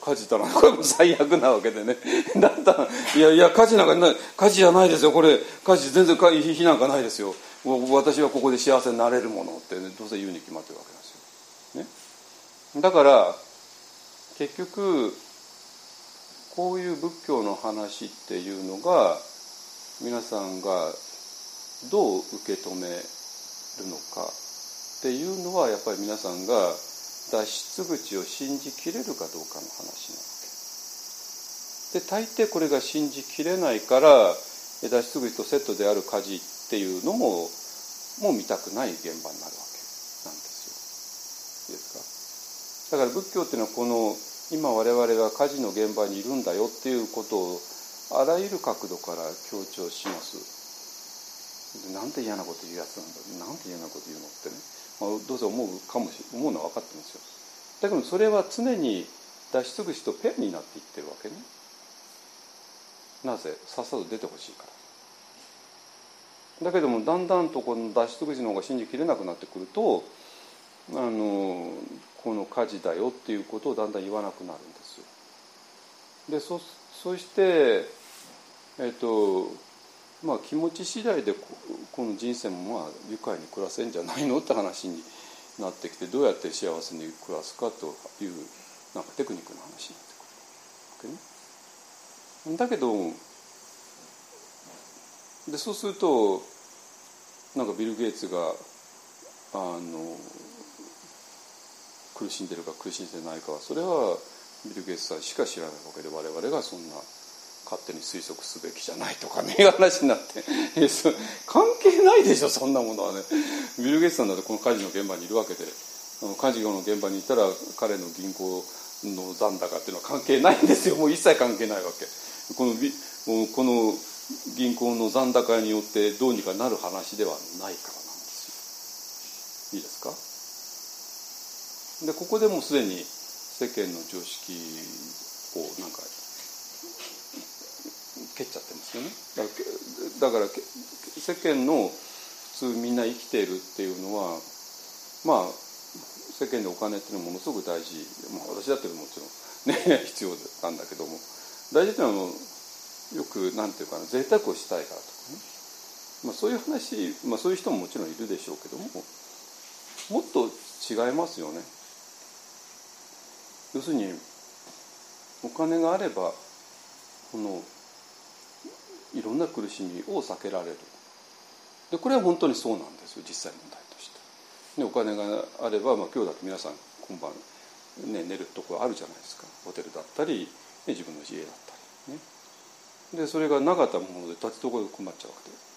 火事だなこれも最悪なわけでね。だったらいやいや火事なんかない。火事じゃないですよ。これ火事全然火なんかないですよ。私はここで幸せになれるものって、ね、どうせ言うに決まってるわけなんですよ、ね、だから結局こういう仏教の話っていうのが皆さんがどう受け止めるのかっていうのはやっぱり皆さんが脱出口を信じきれるかどうかの話なわけで大抵これが信じきれないから脱出口とセットである火事っていうのももう見たくない現場になるわけなんですよ。いいですか。だから仏教っていうのはこの今我々が火事の現場にいるんだよっていうことをあらゆる角度から強調します。なんて嫌なこと言うやつなんだなんて嫌なこと言うのってね。まあ、どうせ思うかもし思うのは分かってますよ。だけどそれは常に脱出口とペンになっていってるわけね。なぜ？さっさと出てほしいから。だけどもだんだんとこの脱出口の方が信じきれなくなってくるとあのこの火事だよっていうことをだんだん言わなくなるんですよ。でそうすそしてえっとまあ気持ち次第でこの人生もまあ愉快に暮らせんじゃないのって話になってきてどうやって幸せに暮らすかというなんかテクニックの話になってくるわけね。だけどでそうするとなんかビル・ゲイツがあの苦しんでるか苦しんでないかはそれはビル・ゲイツさんしか知らないわけで我々がそんな勝手に推測すべきじゃないとかね話になって。関係ないでしょそんなものはね。ビル・ゲイツさんだってこの火事の現場にいるわけで。火事の現場にいたら彼の銀行の残高っていうのは関係ないんですよ。もう一切関係ないわけ。このこの銀行の残高によってどうにかなる話ではないからなんですよ。いいですか？でここでもうすでに世間の常識をなんか蹴っちゃってますよね。だから世間の普通みんな生きているっていうのはまあ世間でお金っていうのはものすごく大事、まあ、私だってもちろんね 必要なんだけども。大事っていうのはよくなんていうかな贅沢をしたいからとかね、まあ、そういう話、まあ、そういう人ももちろんいるでしょうけどももっと違いますよね。要するにお金があればこのいろんな苦しみを避けられるでこれは本当にそうなんですよ実際問題として。でお金があれば、まあ、今日だと皆さん今晩、ね、寝るところあるじゃないですかホテルだったり、ね、自分の家だったりね。でそれがなかったもので立ちどころで困っちゃうわけで。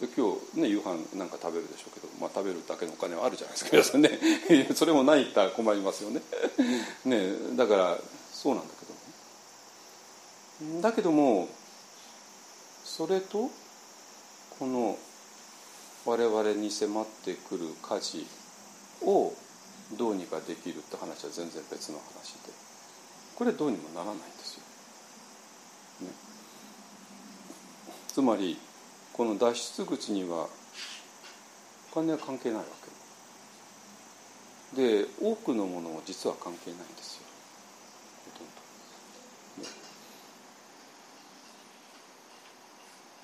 で今日ね夕飯なんか食べるでしょうけど、まあ、食べるだけのお金はあるじゃないですか皆さんね。それもないったら困りますよね。ねだからそうなんだけど。だけどもそれとこの我々に迫ってくる火事をどうにかできるって話は全然別の話で。これどうにもならないんですよ。ね、つまりこの脱出口にはお金は関係ないわけ。で多くのものは実は関係ないんですよ。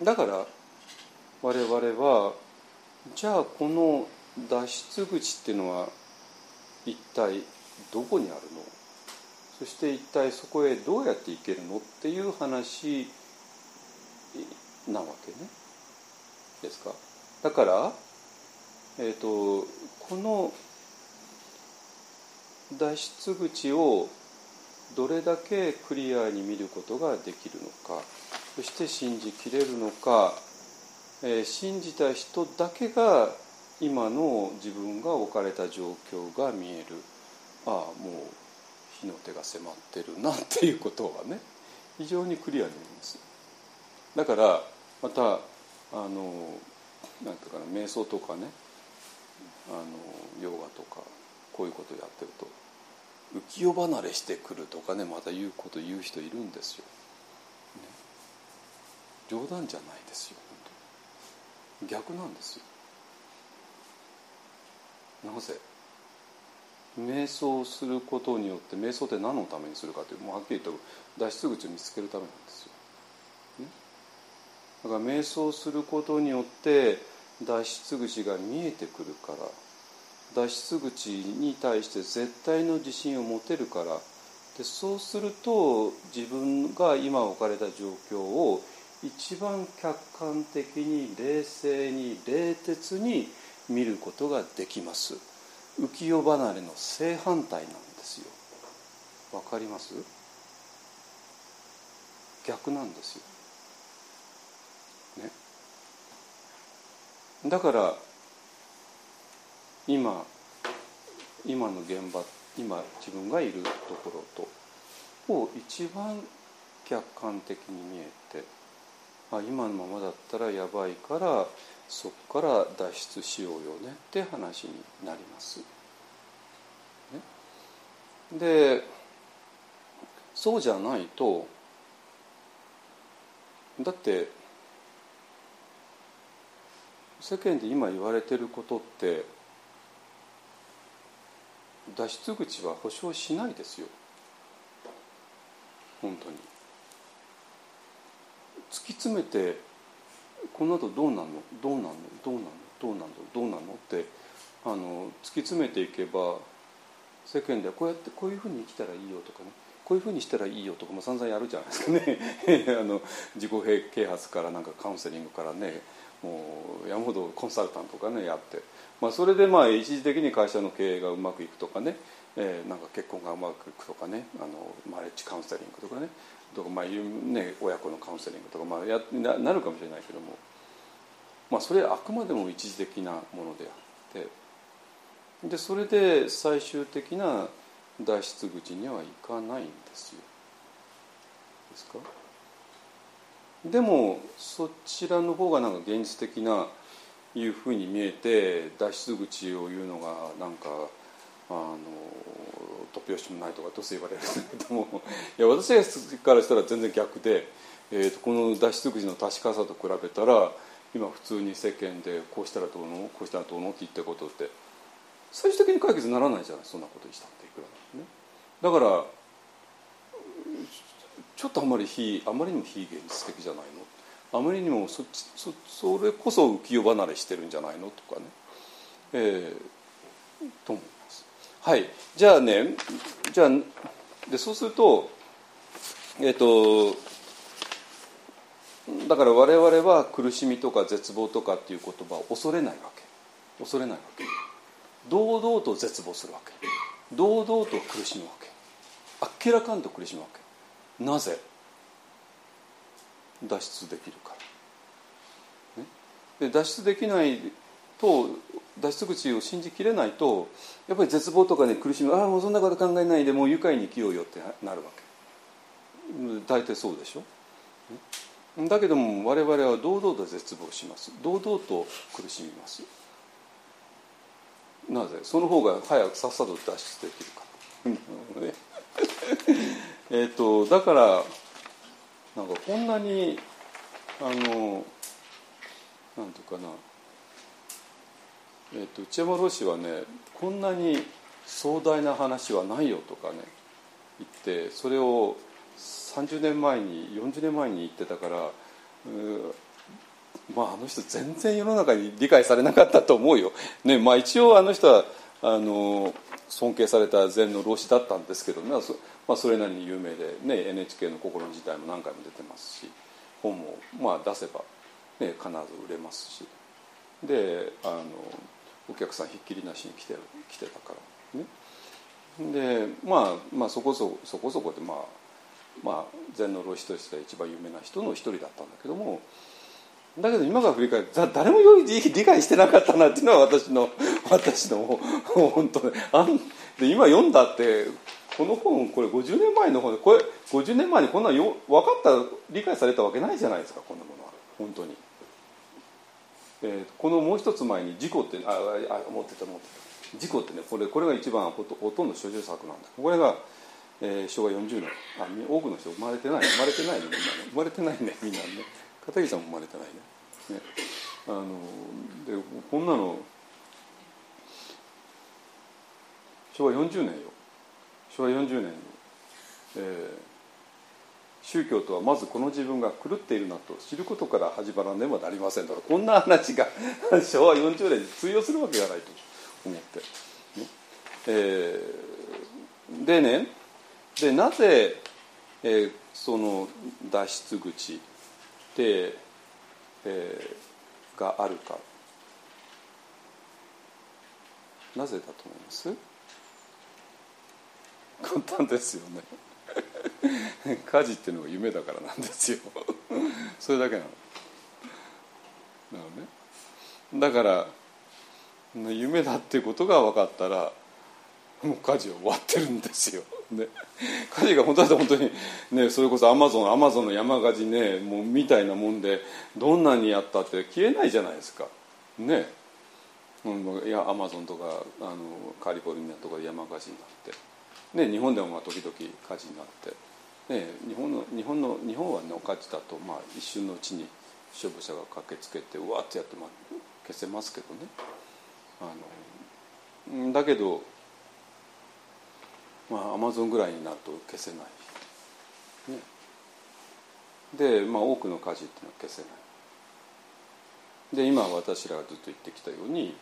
だから我々はじゃあこの脱出口っていうのは一体どこにあるの？そして一体そこへどうやって行けるの？っていう話なわけね。ですか？だから、えーと、この脱出口をどれだけクリアに見ることができるのかそして信じきれるのか、えー、信じた人だけが今の自分が置かれた状況が見える。ああもう火の手が迫ってるなっていうことはね非常にクリアに見えます。だからまたあのなんていうかな瞑想とかね。あのヨガとかこういうことをやってると浮世離れしてくるとかねまた言うこと言う人いるんですよ、ね、冗談じゃないですよ本当逆なんですよ。なぜ？瞑想することによって瞑想って何のためにするかというもうはっきり言って脱出口を見つけるためなんです、だから瞑想することによって脱出口が見えてくるから。脱出口に対して絶対の自信を持てるから。でそうすると自分が今置かれた状況を一番客観的に冷静に冷徹に見ることができます。浮世離れの正反対なんですよ。わかります？逆なんですよ。ねだから今今の現場今自分がいるところとを一番客観的に見えてあ今のままだったらやばいからそこから脱出しようよねって話になります。ね、でそうじゃないとだって世間で今言われてることって脱出口は保証しないですよ。本当に。突き詰めてこの後どうなの？どうなの？どうなの？どうなの？どうなの？ってあの突き詰めていけば世間ではこうやってこういうふうに生きたらいいよとかね。こういうふうにしたらいいよとかも散々やるじゃないですかね。あの自己啓発からなんかカウンセリングからね。もう山ほどコンサルタントとかねやって、まあ、それでまあ一時的に会社の経営がうまくいくとかね、えー、なんか結婚がうまくいくとかねあのマレッジカウンセリングとかねとかまあね親子のカウンセリングとかまあやななるかもしれないけども、まあ、それはあくまでも一時的なものであって。でそれで最終的な脱出口にはいかないんですよ。ですか？でもそちらの方がなんか現実的ないうふうに見えて脱出口を言うのがなんかあの突拍子もないとかどうせ言われるんだけども いや私からしたら全然逆で、えーと、この脱出口の確かさと比べたら今普通に世間でこうしたらどうのこうしたらどうのって言ったことって最終的に解決ならないじゃないそんなことにしたっていくらね。だからちょっとあまり非あまりにも非現実的じゃないの？あまりにもそそそれこそ浮世離れしてるんじゃないの？とかね、えー、と思います。はい。じゃあねじゃあでそうするとえっ、ー、とだから我々は苦しみとか絶望とかっていう言葉を恐れないわけ。恐れないわけ。堂々と絶望するわけ。堂々と苦しむわけ。明らかんと苦しむわけ。なぜ脱出できるか、ね、で脱出できないと脱出口を信じきれないとやっぱり絶望とかね苦しみああもうそんなこと考えないでもう愉快に生きようよってなるわけ。大体そうでしょ。だけども我々は堂々と絶望します。堂々と苦しみます。なぜ？その方が早くさっさと脱出できるか。ら えっ、とだからなんかこんなにあのなんていうかなえーと、内山老師はねこんなに壮大な話はないよとかね言ってそれを30年前に40年前に言ってたからまああの人全然世の中に理解されなかったと思うよ。ねまあ、一応あの人はあの尊敬された禅の老子だったんですけど、ね、まあ、それなりに有名で、ね、NHK の「心の時代」も何回も出てますし本もまあ出せば、ね、必ず売れますしであのお客さんひっきりなしに来て来てたからね。でまあまあそこそこそこそこでまあまあ禅の老子としては一番有名な人の一人だったんだけどもだけど今から振り返ると誰もよい理解してなかったなっていうのは私の 私の本当ねあんで今読んだってこの本これ50年前の本でこれ50年前にこんなよ分かった理解されたわけないじゃないですかこんなものは。本当に、えー、このもう一つ前に「事故」ってああ持ってた持ってた。事故ってねこれこれが一番ほとほとんど諸女作なんだ。これが、えー、昭和40年。あ多くの人生まれてない生まれてないねみんなね。生まれてないねみんなね。片桐さんも生まれてないねね。あのでこんなの昭和40年よ。昭和40年に、えー宗教とはまずこの自分が狂っているなと知ることから始まらねばなりませんだからこんな話が 昭和40年に通用するわけがないと思って。ね。えー、でね。でなぜ、えー、その脱出口で、えー、があるか。なぜだと思います？簡単ですよね。家事っていうのが夢だからなんですよ。それだけなの。なのね。だから夢だっていうことが分かったらもう家事は終わってるんですよ、ね、家事が本当だと本当に、ね、それこそアマゾンアマゾンの山火事ねもうみたいなもんでどんなにやったって消えないじゃないですか。ね。いやアマゾンとかあのカリフォルニアとかで山火事になって。ね、日本でもまあ時々火事になって、ね、日本の日本の日本は、ね、火事だとまあ一瞬のうちに消防車が駆けつけてうわってやってまあ消せますけどね。あのだけどまあアマゾンぐらいになると消せない、ね、で、まあ、多くの火事っていうのは消せない。で今私らがずっと言ってきたように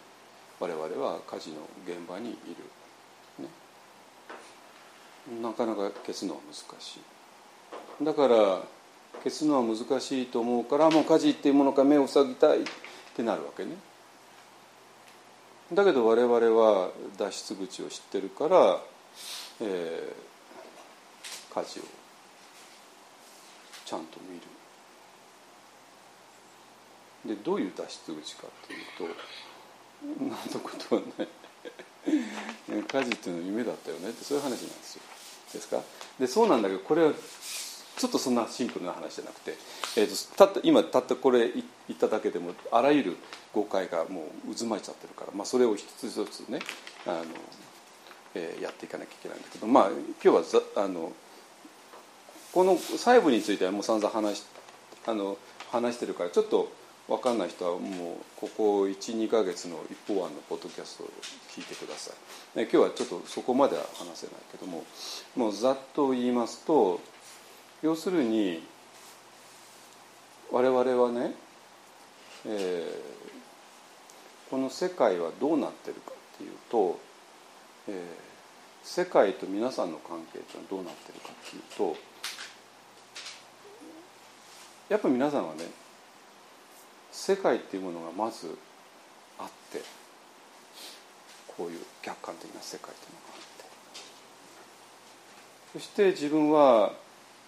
我々は火事の現場にいる。ね。なかなか消すのは難しい。だから消すのは難しいと思うからもう火事っていうものか目を塞ぎたいってなるわけね。だけど我々は脱出口を知ってるから、えー、火事をちゃんと見る。でどういう脱出口かっていうとなんてことはない。火事っていうのは夢だったよねってそういう話なんですよ。ですか？でそうなんだけどこれはちょっとそんなシンプルな話じゃなくて、えーと、たった今たったこれ言っただけでもあらゆる誤解がもう渦巻いちゃってるから、まあ、それを一つ一つねあの、えー、やっていかなきゃいけないんだけどまあ今日はあのこの細部についてはもう散々話あの話してるからちょっと分かんない人はもうここ12か月の一方案のポッドキャストを聞いてください、ね、今日はちょっとそこまでは話せないけどももうざっと言いますと要するに我々はね、えー、この世界はどうなってるかっていうと、えー、世界と皆さんの関係というのはどうなってるかっていうとやっぱ皆さんはね世界っていうものがまずあってこういう客観的な世界というのがあって。そして自分は、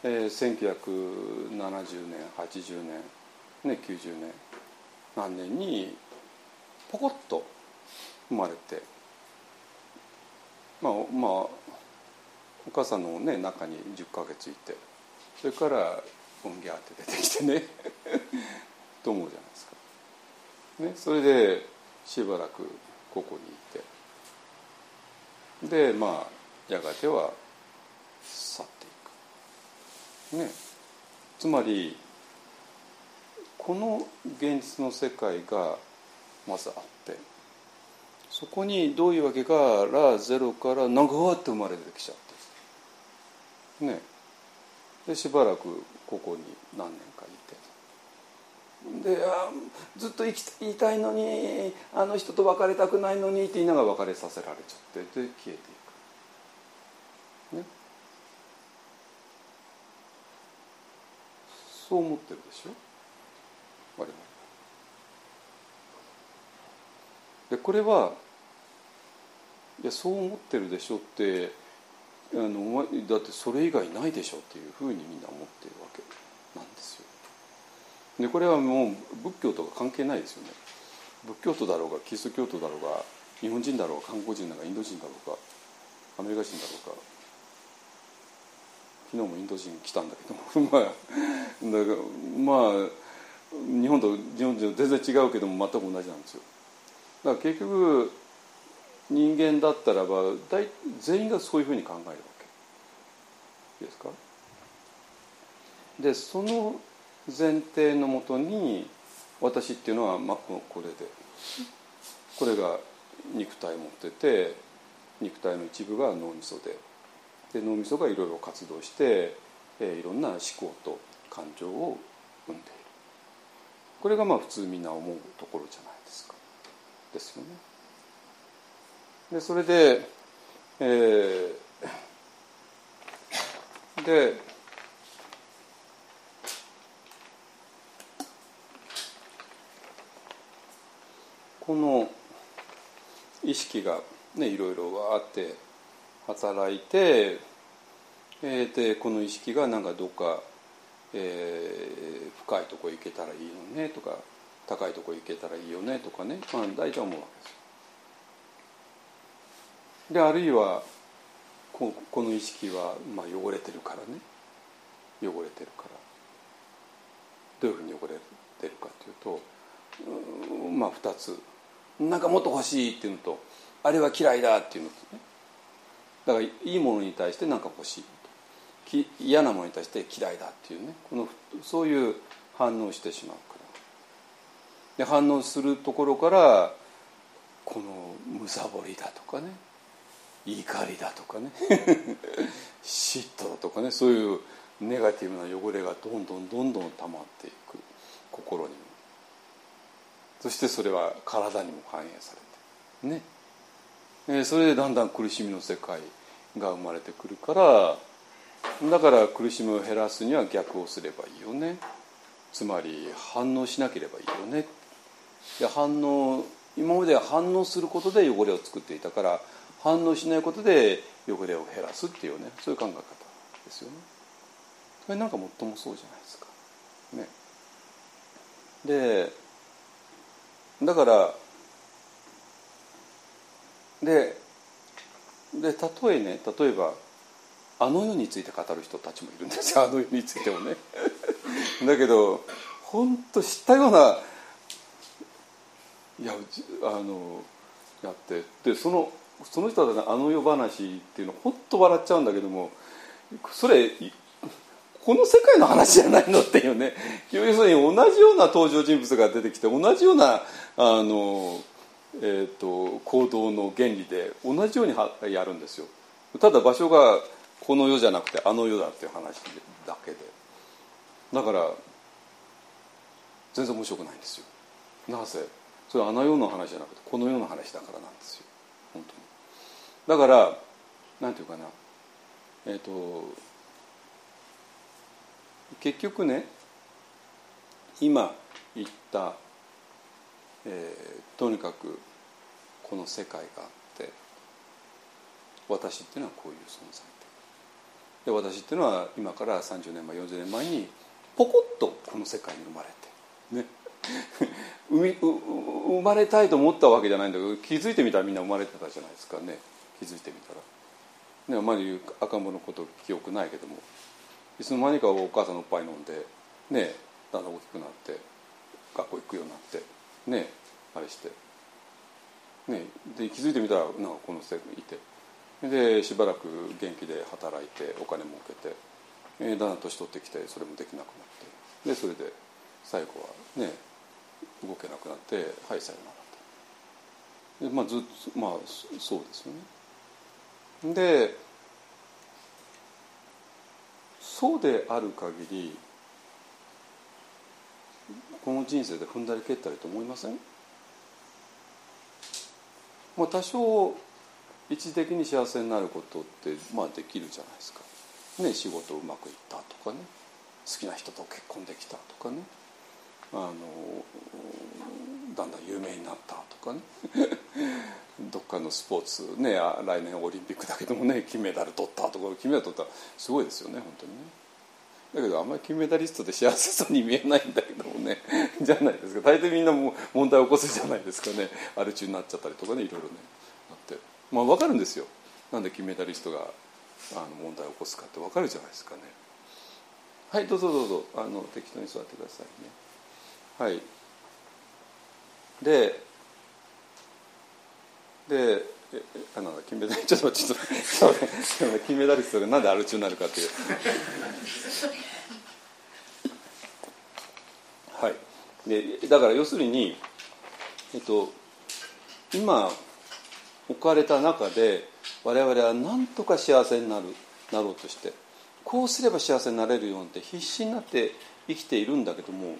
えー、1970年80年、ね、90年何年にポコッと生まれてまあまあお母さんの、ね、中に10ヶ月いてそれからボンギャーって出てきてね と思うじゃないですか。ね、それでしばらくここにいてでまあやがては去っていく。ね、つまりこの現実の世界がまずあってそこにどういうわけからゼロからなんかわって生まれてきちゃってね。でしばらくここに何年かいて。であずっと生きいたいのにあの人と別れたくないのにって言いながら別れさせられちゃってで消えていく。ね。そう思ってるでしょ？我々。でこれはいやそう思ってるでしょってあのだってそれ以外ないでしょっていうふうにみんな思ってるわけなんですよ。でこれはもう仏教とか関係ないですよね。仏教徒だろうがキリスト教徒だろうが日本人だろうが韓国人だろうがインド人だろうがアメリカ人だろうが昨日もインド人来たんだけど まあまあ日本と日本人全然違うけども全く同じなんですよ。だから結局人間だったらば大全員がそういうふうに考えるわけ。ですか？でその前提のもとに私っていうのは、まあ、これで。これが肉体持ってて肉体の一部が脳みそで。で脳みそがいろいろ活動して、えー、いろんな思考と感情を生んでいる。これがまあ普通みんな思うところじゃないですか。ですよね。でそれで、えー、でこの意識が、ね、いろいろわって働いて、えー、でこの意識がなんかどっか、えー、深いとこ行けたらいいのねとか高いとこ行けたらいいよねとかね、まあ、大体思うわけですであるいはここの意識は、まあ、汚れてるからね。汚れてるから。どういうふうに汚れてるかというとまあ2つ。なんかもっと欲しいっていうのとあれは嫌いだっていうのとね。だからいいものに対して何か欲しい嫌なものに対して嫌いだっていうね。このそういう反応してしまうから。で反応するところからこのむさぼりだとかね。怒りだとかね。嫉妬だとかね。そういうネガティブな汚れがどんどんどんどん溜まっていく心にも。そしてそれは体にも反映されて。ね。えそれでだんだん苦しみの世界が生まれてくるからだから苦しみを減らすには逆をすればいいよね。つまり反応しなければいいよね。で反応今までは反応することで汚れを作っていたから反応しないことで汚れを減らすっていうねそういう考え方ですよね。それなんか最もそうじゃないですか。ね。でだからでで例えね例えばあの世について語る人たちもいるんですよ。あの世についてもね。だけど本当知ったようないやあのやってでそのその人はあの世話っていうの本当笑っちゃうんだけどもそれこの世界の話じゃないのっていうね。要するに同じような登場人物が出てきて同じようなあのえーと、行動の原理で同じようにやるんですよ。ただ場所がこの世じゃなくてあの世だっていう話だけで。だから全然面白くないんですよ。なぜ？それあの世の話じゃなくてこの世の話だからなんですよ。だからなんていうかな。えっ、ー、と結局ね今言ったえー、とにかくこの世界があって私っていうのはこういう存在で。私っていうのは今から30年前40年前にポコッとこの世界に生まれてね。生まれたいと思ったわけじゃないんだけど気づいてみたらみんな生まれてたじゃないですかね。気づいてみたら。ね、まだ言う赤ん坊のこと記憶ないけども。いつの間にかお母さんのおっぱい飲んでねだんだん大きくなって学校行くようになってねあれして、ね、で気づいてみたらなんかこの世界にいて。でしばらく元気で働いてお金儲けて、え、だんだん年取ってきてそれもできなくなって。でそれで最後はね動けなくなってはいさよならで、まあ、ずっとまあそうですよね。でそうである限りこの人生で踏んだり蹴ったりと思いません？まあ多少一時的に幸せになることってまあできるじゃないですか。ね、仕事うまくいったとかね。好きな人と結婚できたとかね。あのだんだん有名になったとかね。どっかのスポーツね来年オリンピックだけどもね金メダル取ったとか金メダル取ったらすごいですよね本当にね。だけどあんまり金メダリストで幸せそうに見えないんだけどもね じゃないですか。大体みんなも問題起こすじゃないですかね。アル中になっちゃったりとかねいろいろねあって。まあ分かるんですよ。なんで金メダリストがあの問題を起こすかって。分かるじゃないですかね。はいどうぞどうぞ。あの適当に座ってくださいね。はい。でであの金メダル ちょっとちょっとちょっと金メダリストがなんでアル中になるかっていう。はい。でだから要するにえっと今置かれた中で我々は何とか幸せになるなろうとしてこうすれば幸せになれるよって必死になって生きているんだけども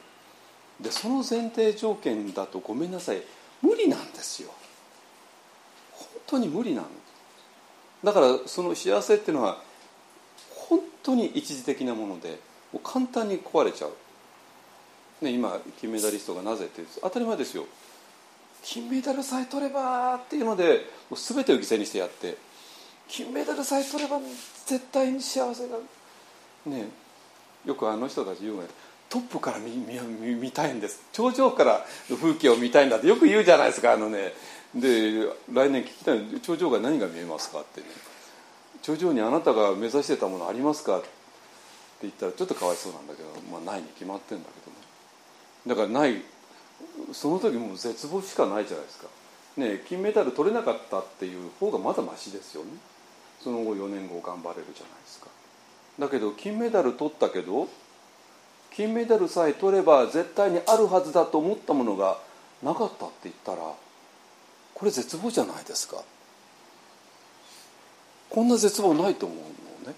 でその前提条件だとごめんなさい。無理なんですよ。本当に無理なのだからその幸せっていうのは本当に一時的なものでもう簡単に壊れちゃう、ね、今金メダリストがなぜって当たり前ですよ。金メダルさえ取ればっていうのでもう全てを犠牲にしてやって金メダルさえ取れば絶対に幸せがねよくあの人たち言うのトップから見見見たいんです。頂上から風景を見たいんだってよく言うじゃないですかあのね。で来年聞きたい頂上が何が見えますかってね。頂上にあなたが目指してたものありますか？って言ったらちょっとかわいそうなんだけど、まあ、ないに決まってんだけどね。だからないその時もう絶望しかないじゃないですか、ね、金メダル取れなかったっていう方がまだましですよね。その後4年後頑張れるじゃないですか。だけど金メダル取ったけど金メダルさえ取れば絶対にあるはずだと思ったものがなかったって言ったらこれ絶望じゃないですか。こんな絶望ないと思うのね。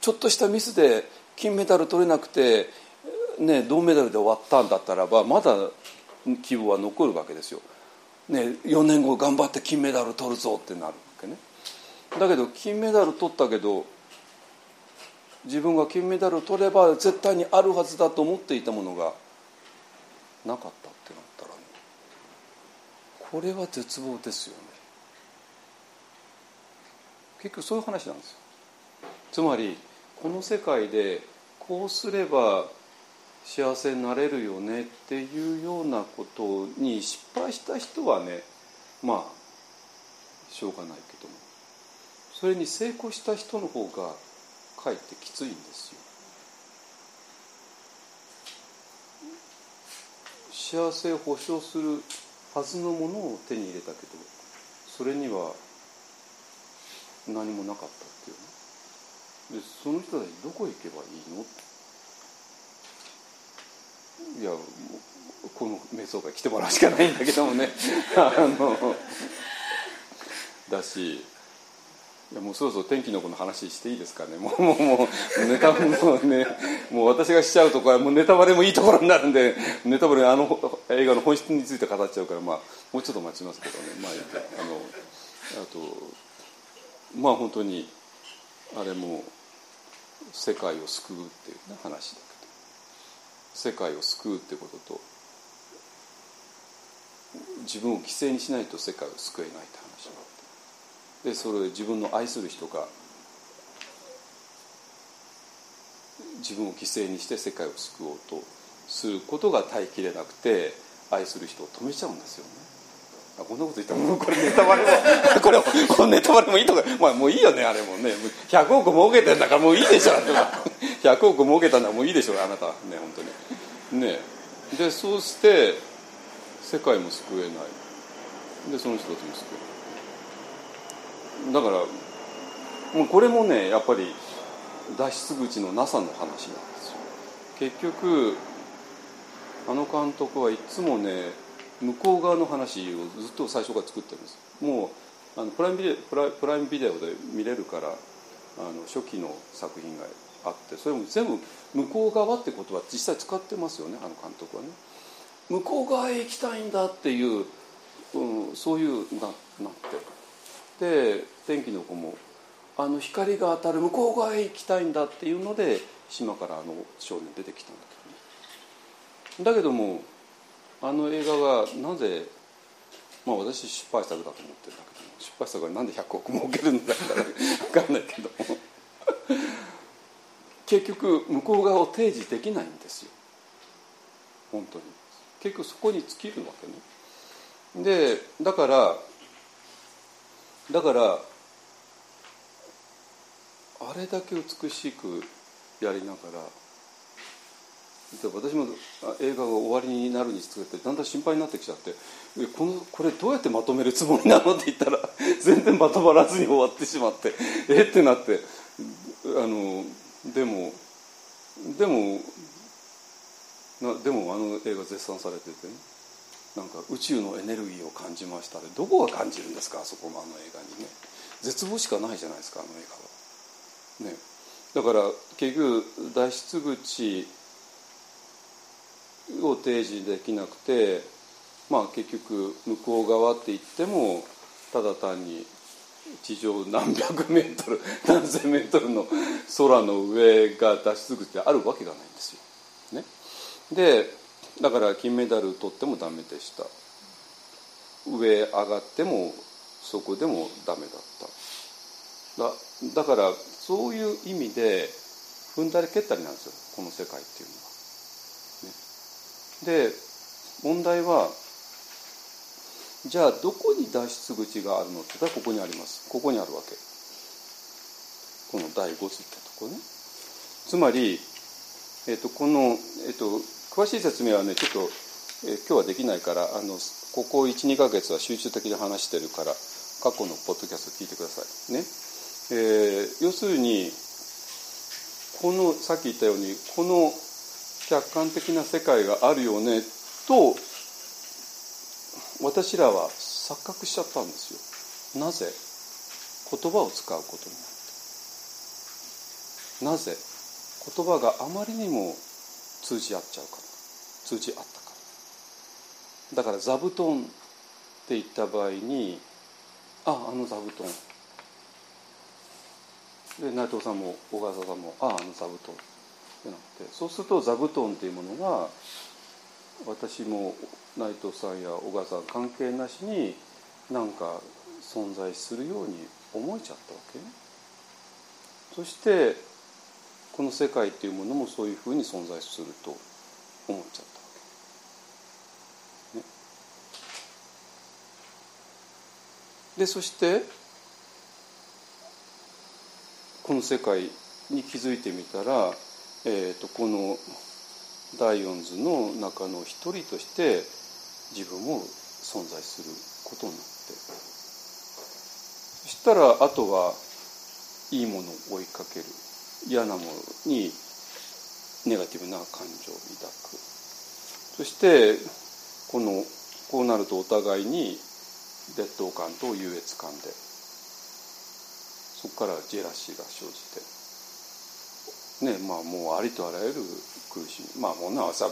ちょっとしたミスで金メダル取れなくて、ね、銅メダルで終わったんだったらばまだ希望は残るわけですよ、ね、4年後頑張って金メダル取るぞってなるわけね。だけど金メダル取ったけど自分が金メダルを取れば絶対にあるはずだと思っていたものがなかったってなったらねこれは絶望ですよね。結局そういう話なんですよ。つまりこの世界でこうすれば幸せになれるよねっていうようなことに失敗した人はねまあしょうがないけども。それに成功した人の方がかえってきついんですよ。幸せを保証するはずのものを手に入れたけどそれには何もなかったっていうね。でその人たちどこ行けばいいの？いやこの瞑想会来てもらうしかないんだけどもね。あのだしいやもうそろそろ天気の子の話していいですかね。もうもうもうネタもねもう私がしちゃうとこはもうネタバレもいいところになるんでネタバレあの映画の本質について語っちゃうからまあもうちょっと待ちますけどね。まああのあとまあ本当にあれも世界を救うっていう話だけど。世界を救うってことと自分を犠牲にしないと世界を救えないって話。でそれ自分の愛する人が自分を犠牲にして世界を救おうとすることが耐えきれなくて愛する人を止めちゃうんですよね。こんなこと言ったらもうこれネタバレも これこのネタバレもいいとか、まあ、もういいよねあれもね。100億儲けてんだからもういいでしょ100億 儲けたのはもういいでしょあなたね本当に。ね。でそうして世界も救えない。でその人たちも救えないだからもうこれもねやっぱり脱出口のなさの話なんですよ。結局あの監督はいつもね向こう側の話をずっと最初から作ってるんです。もうあのプライムビデオプラプライムビデオで見れるからあの初期の作品があってそれも全部向こう側ってことは実際使ってますよねあの監督はね。向こう側へ行きたいんだっていう、うん、そういうななって天気の子もあの光が当たる向こう側へ行きたいんだっていうので島からあの少年出てきたんだけどね。だけどもあの映画がなぜまあ私失敗作だと思ってるんだけど失敗作がなんで100億儲けるんだったら分かんないけど結局向こう側を提示できないんですよ。本当に。結局そこに尽きるわけね。でだからだからあれだけ美しくやりながら私も映画が終わりになるにつれてだんだん心配になってきちゃってこのこれどうやってまとめるつもりなのって言ったら 全然まとまらずに終わってしまってえ？ってなってあのでもでもなでもあの映画絶賛されてて。ねなんか宇宙のエネルギーを感じましたでどこが感じるんですかあそこのあの映画にね絶望しかないじゃないですかあの映画は。ね、だから結局脱出口を提示できなくてまあ結局向こう側って言ってもただ単に地上何百メートル何千メートルの空の上が脱出口であるわけがないんですよ。ね、でだから金メダル取ってもダメでした。上上がってもそこでもダメだった。だだからそういう意味で踏んだり蹴ったりなんですよ。この世界っていうのは。ね、で問題はじゃあどこに脱出口があるのって言ったらここにあります。ここにあるわけ。この第五図ってとこね。つまり、えーと、この、えーと詳しい説明はねちょっと、え今日はできないからあのここ12か月は集中的に話してるから過去のポッドキャスト聞いてください。ね、えー、要するにこのさっき言ったようにこの客観的な世界があるよねと私らは錯覚しちゃったんですよ。なぜ？言葉を使うことになってなぜ？言葉があまりにも通じ合っちゃうから。通じ合ったか。らだから座布団って言った場合にああの座布団。で内藤さんも小笠さんもあああの座布団。ってなって。そうすると座布団っていうものが私も内藤さんや小笠さん関係なしになんか存在するように思えちゃったわけ。そしてこの世界っていうものもそういうふうに存在すると思っちゃったわけ、ね、でそしてこの世界に気づいてみたら、えーと、この第四図の中の一人として自分も存在することになって。そしたらあとはいいものを追いかける。嫌なものにネガティブな感情を抱く。そしてこのこうなるとお互いに劣等感と優越感で。そこからジェラシーが生じて。ねまあもうありとあらゆる苦しみまあもうなはさ、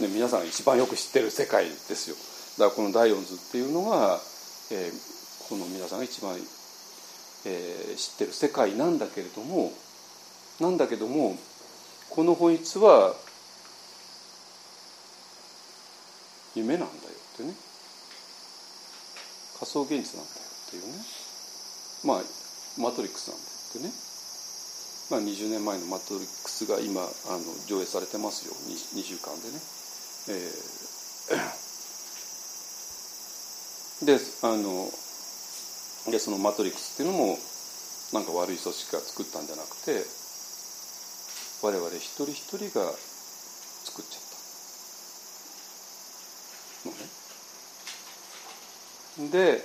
ね、皆さん一番よく知ってる世界ですよ。だからこの第四図っていうのが、えー、この皆さんが一番、えー、知ってる世界なんだけれどもなんだけどもこの本質は夢なんだよってね。仮想現実なんだよっていうね。まあマトリックスなんだよってね。まあ20年前のマトリックスが今あの上映されてますよ。2, 2週間でね、えー、であのでそのマトリックスっていうのもなんか悪い組織が作ったんじゃなくて我々一人一人が作っちゃったのね。で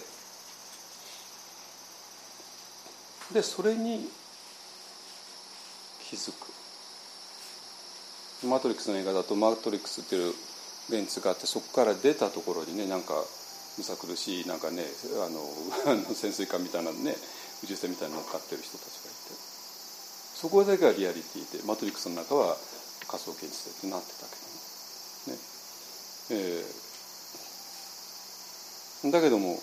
でそれに気づく。マトリックスの映画だとマトリックスっていうレンズがあってそこから出たところにねなんかむさ苦しいなんかねあの 潜水艦みたいなね宇宙船みたいなの乗っかってる人たちがいてそこだけがリアリティでマトリックスの中は仮想現実でってなってたけどね。えー、だけども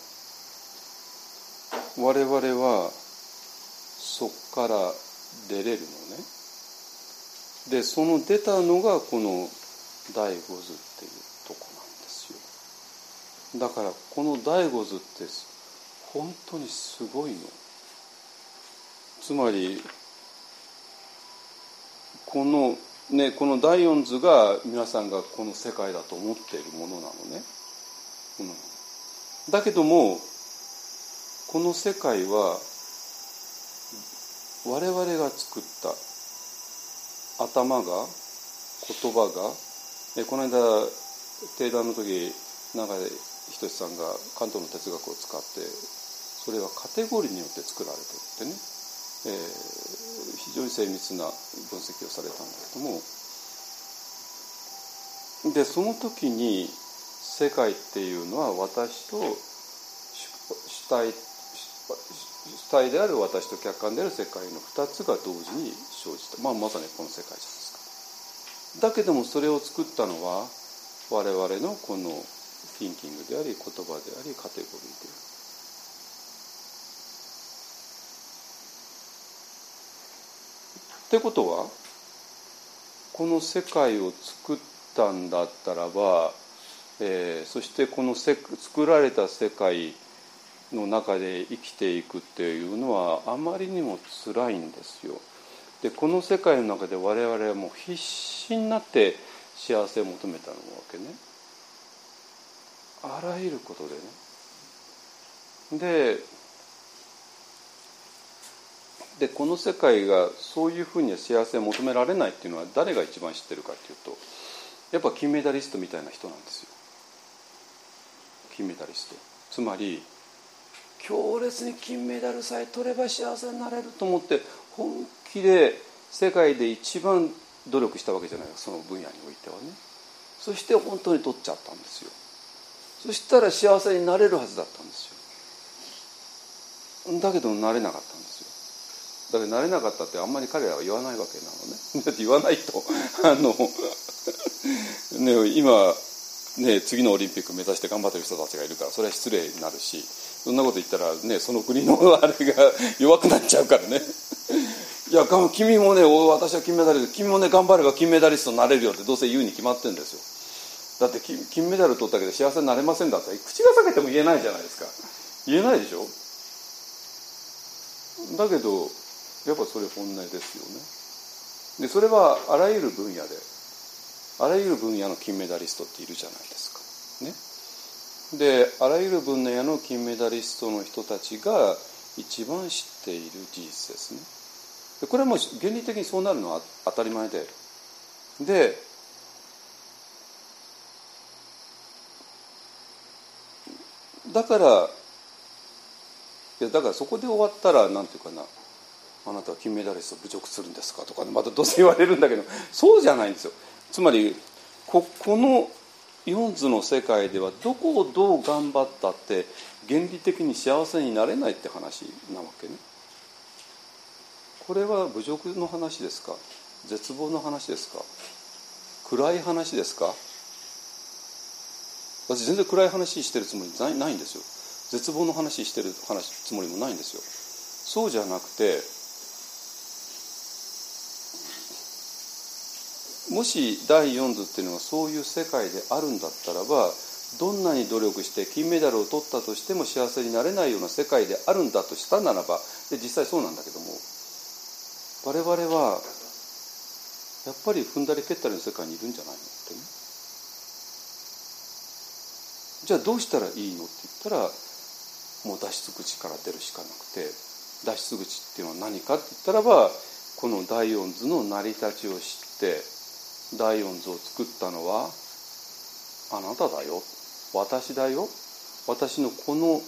我々はそこから出れるのね。でその出たのがこの第五図っていうとこなんですよ。だからこの第五図って本当にすごいの。つまりこのねこの第四図が皆さんがこの世界だと思っているものなのね、うん、だけどもこの世界は我々が作った頭が言葉がでこの間定談の時永井仁さんが関東の哲学を使ってそれはカテゴリーによって作られてるってね、えー、非常に精密な分析をされたんだけども。でその時に世界っていうのは私と主体主体である私と客観である世界の2つが同時に生じた、まあ、まさにこの世界じゃないですか。だけどもそれを作ったのは我々のこのティンキングであり言葉でありカテゴリーである。ってことはこの世界を作ったんだったらば、えー、そしてこのせ作られた世界の中で生きていくっていうのはあまりにも辛いんですよ。でこの世界の中で我々はもう必死になって幸せを求めたわけね。あらゆることでね。ででこの世界がそういうふうには幸せを求められないっていうのは誰が一番知ってるかっていうとやっぱ金メダリストみたいな人なんですよ金メダリスト。つまり強烈に金メダルさえ取れば幸せになれると思って本気で世界で一番努力したわけじゃない。かその分野においてはね。そして本当に取っちゃったんですよ。そしたら幸せになれるはずだったんですよ。だけどなれなかったんですよ。だけどなれなかったってあんまり彼らは言わないわけなのね。だって言わないとあの ね今ね次のオリンピック目指して頑張ってる人たちがいるからそれは失礼になるしそんなこと言ったらねその国のあれが弱くなっちゃうからね。いや君もね私は金メダリスト君もね頑張れば金メダリストになれるよってどうせ言うに決まってるんですよ。だって金メダル取ったけど幸せになれませんだったら口が裂けても言えないじゃないですか。言えないでしょ？だけどやっぱそれ本音ですよね。でそれはあらゆる分野であらゆる分野の金メダリストっているじゃないですか。ね。であらゆる分野の金メダリストの人たちが一番知っている事実ですね。でこれはもう原理的にそうなるのは当たり前ででだからいやだからそこで終わったらなんていうかなあなたは金メダリストを侮辱するんですかとか、ね、またどうせ言われるんだけどそうじゃないんですよ。つまりここの四図の世界ではどこをどう頑張ったって原理的に幸せになれないって話なわけね。これは侮辱の話ですか？絶望の話ですか？暗い話ですか？私全然暗い話してるつもりないないんですよ。絶望の話してる話つもりもないんですよ。そうじゃなくてもし第4図っていうのがそういう世界であるんだったらばどんなに努力して金メダルを取ったとしても幸せになれないような世界であるんだとしたならばで実際そうなんだけども我々はやっぱり踏んだり蹴ったりの世界にいるんじゃないのってね。じゃあどうしたらいいのって言ったらもう脱出口から出るしかなくて脱出口っていうのは何かって言ったらばこの第四図の成り立ちを知って第四図を作ったのはあなただよ。私だよ。私のこの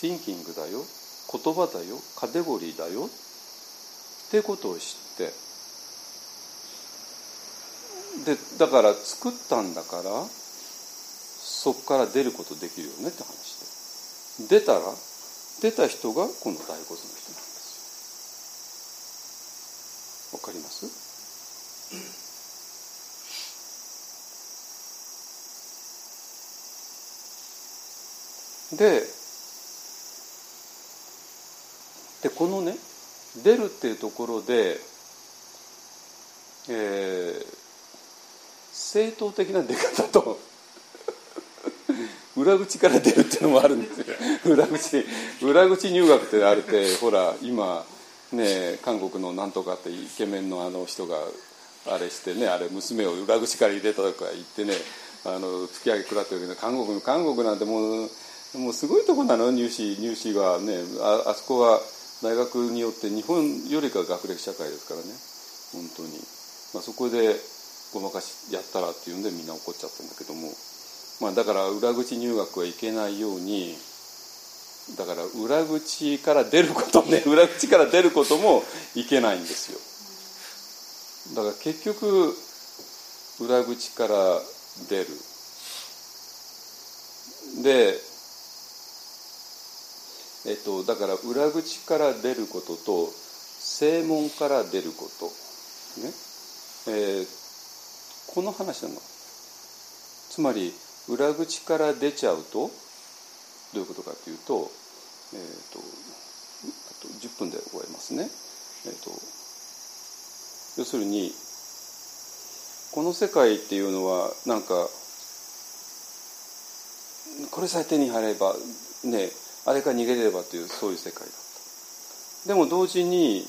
thinking だよ。言葉だよ。カテゴリーだよ。ってことを知って。でだから作ったんだからそこから出ることできるよねって話で。出たら出た人がこの第五図の人なんですよ。わかります？ででこのね出るっていうところで、えー、正当的な出方と 裏口から出るっていうのもあるんですよ。裏口裏口入学ってあるってほら今ね韓国のなんとかってイケメンのあの人があれしてねあれ娘を裏口から入れたとか言ってねあの突き上げ食らってるけど韓国韓国なんてもうもうすごいとこなの入試入試はね。ああそこは大学によって日本よりか学歴社会ですからね。本当に、まあ、そこでごまかしやったらっていうんでみんな怒っちゃったんだけども、まあ、だから裏口入学はいけないようにだから裏口から出ることね。裏口から出ることもいけないんですよ。だから結局裏口から出る。でえっとだから裏口から出ることと正門から出ること。ね。えー、この話なの。つまり裏口から出ちゃうとどういうことかというと,、えーと、あと10分で終えますね。えーと、要するにこの世界っていうのはなんかこれさえ手に入ればねえあれから逃げれればというそういう世界だった。でも同時に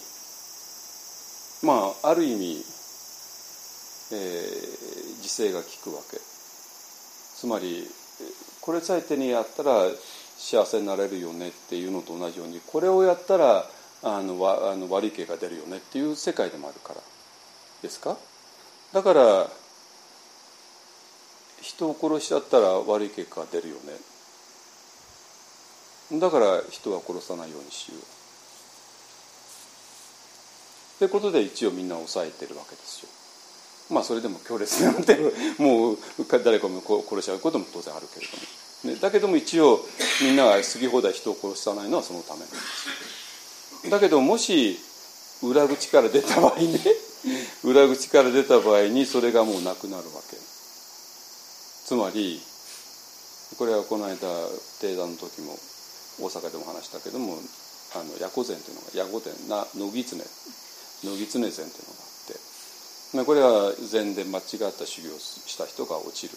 まあある意味、えー、時勢が効くわけ。つまりこれさえ手にやったら幸せになれるよねっていうのと同じようにこれをやったらあのわあの悪い気が出るよねっていう世界でもあるからですか？だから人を殺しちゃったら悪い結果が出るよね。だから人は殺さないようにしよう。ってことで一応みんな抑えてるわけですよ。まあそれでも強烈なんて もう誰かも殺しちゃうことも当然あるけれども、ね、だけども一応みんなが好き放題人を殺さないのはそのためなんです。だけどもし裏口から出た場合ね 裏口から出た場合にそれがもうなくなるわけ。つまりこれはこの間定談の時も大阪でも話したけどもあのヤコ禅というのがヤコ禅な野狐野狐禅というのがあって。まあ、これは禅で間違った修行をした人が落ちる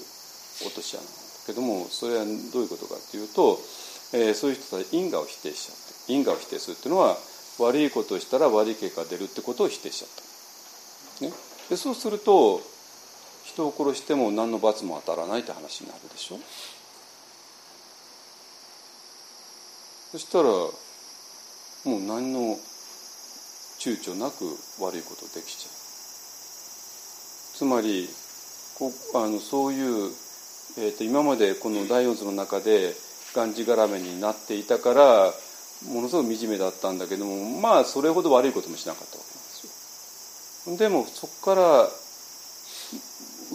落とし穴なんだけどもそれはどういうことかっていうと、えー、そういう人たち因果を否定しちゃって因果を否定するっていうのは悪いことをしたら悪い結果が出るってことを否定しちゃった。ね、でそうすると人を殺しても何の罰も当たらないって話になるでしょ。そしたらもう何の躊躇なく悪いことできちゃうつまりこあのそういう、えーと、今までこの第四図の中でがんじがらめになっていたからものすごく惨めだったんだけどもまあそれほど悪いこともしなかったわけなんですよ。でもそこから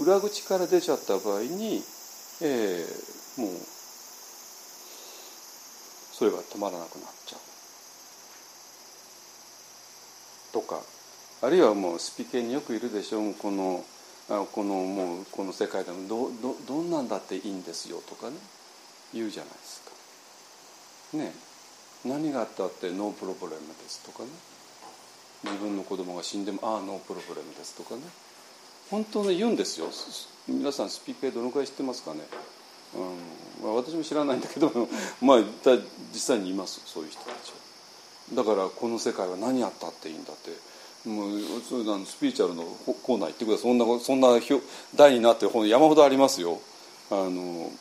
裏口から出ちゃった場合に、えー、もうそれが止まらなくなっちゃう。とかあるいはもうスピ系によくいるでしょう。このこのもうこの世界でもどどどんなんだっていいんですよとかね。言うじゃないですか。ね何があったって no problem ですとかね。自分の子供が死んでもああ no problem ですとかね。本当に言うんですよ。皆さんスピ系どのくらい知ってますかね、うん、私も知らないんだけど まあ実際にいますそういう人たちは。だからこの世界は何やったっていいんだって。もうスピリチュアルのコーナー行ってください。そんなそんな題になってる本山ほどありますよ。あの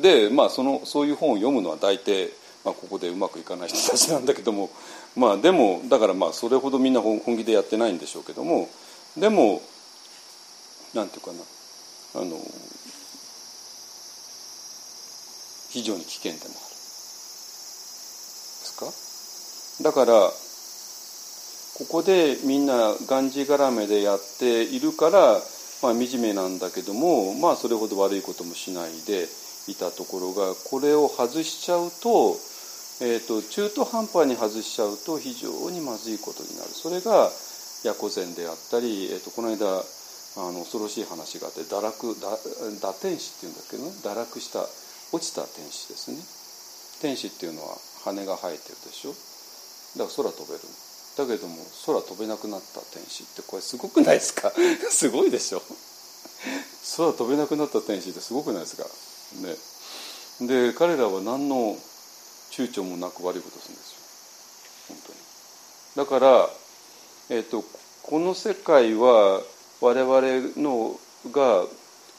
でまあそのそういう本を読むのは大抵、まあ、ここでうまくいかない人たちなんだけども。まあでもだからまあそれほどみんな本気でやってないんでしょうけども。でもなんていうかな。あの非常に危険でもある。ですか？だからここでみんながんじがらめでやっているから、まあ、惨めなんだけども、まあ、それほど悪いこともしないでいたところがこれを外しちゃうと,、えーと、中途半端に外しちゃうと非常にまずいことになる。それがヤコ禅であったり、えーと、この間あの恐ろしい話があって堕落堕天使っていうんだけどね堕落した落ちた天使ですね。天使っていうのは羽が生えてるでしょ。だから空飛べるだけども空飛べなくなった天使ってこれすごくないですか？すごいでしょ。空飛べなくなった天使ってすごくないですか？ね。で彼らは何の躊躇もなく悪いことするんですよ。本当に。だから、えーと、この世界は我々のが、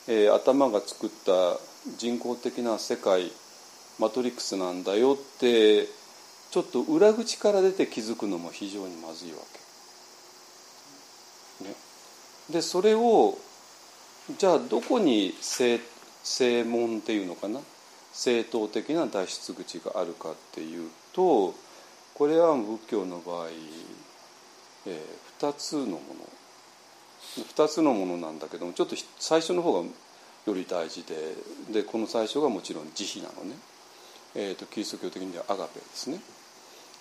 えー、頭が作った人工的な世界マトリックスなんだよってちょっと裏口から出て気づくのも非常にまずいわけ。ね、でそれをじゃあどこに正正門っていうのかな？正当的な脱出口があるかっていうとこれは仏教の場合、えー、2つのもの。2つのものなんだけどもちょっと最初の方がより大事ででこの最初がもちろん慈悲なのね、えーと、キリスト教的にはアガペですね。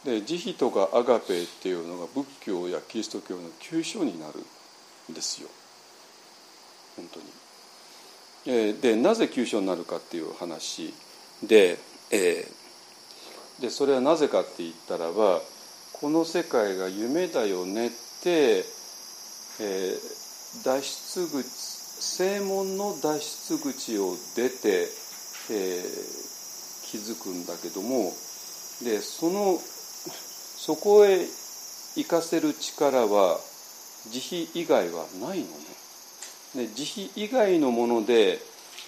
で慈悲とかアガペっていうのが仏教やキリスト教の急所になるんですよ本当に。えー、でなぜ急所になるかっていう話で,、えー、でそれはなぜかって言ったらばこの世界が夢だよねって、えー、脱出口正門の脱出口を出て、えー、気づくんだけどもでそのそこへ行かせる力は慈悲以外はないのね。で慈悲以外のもので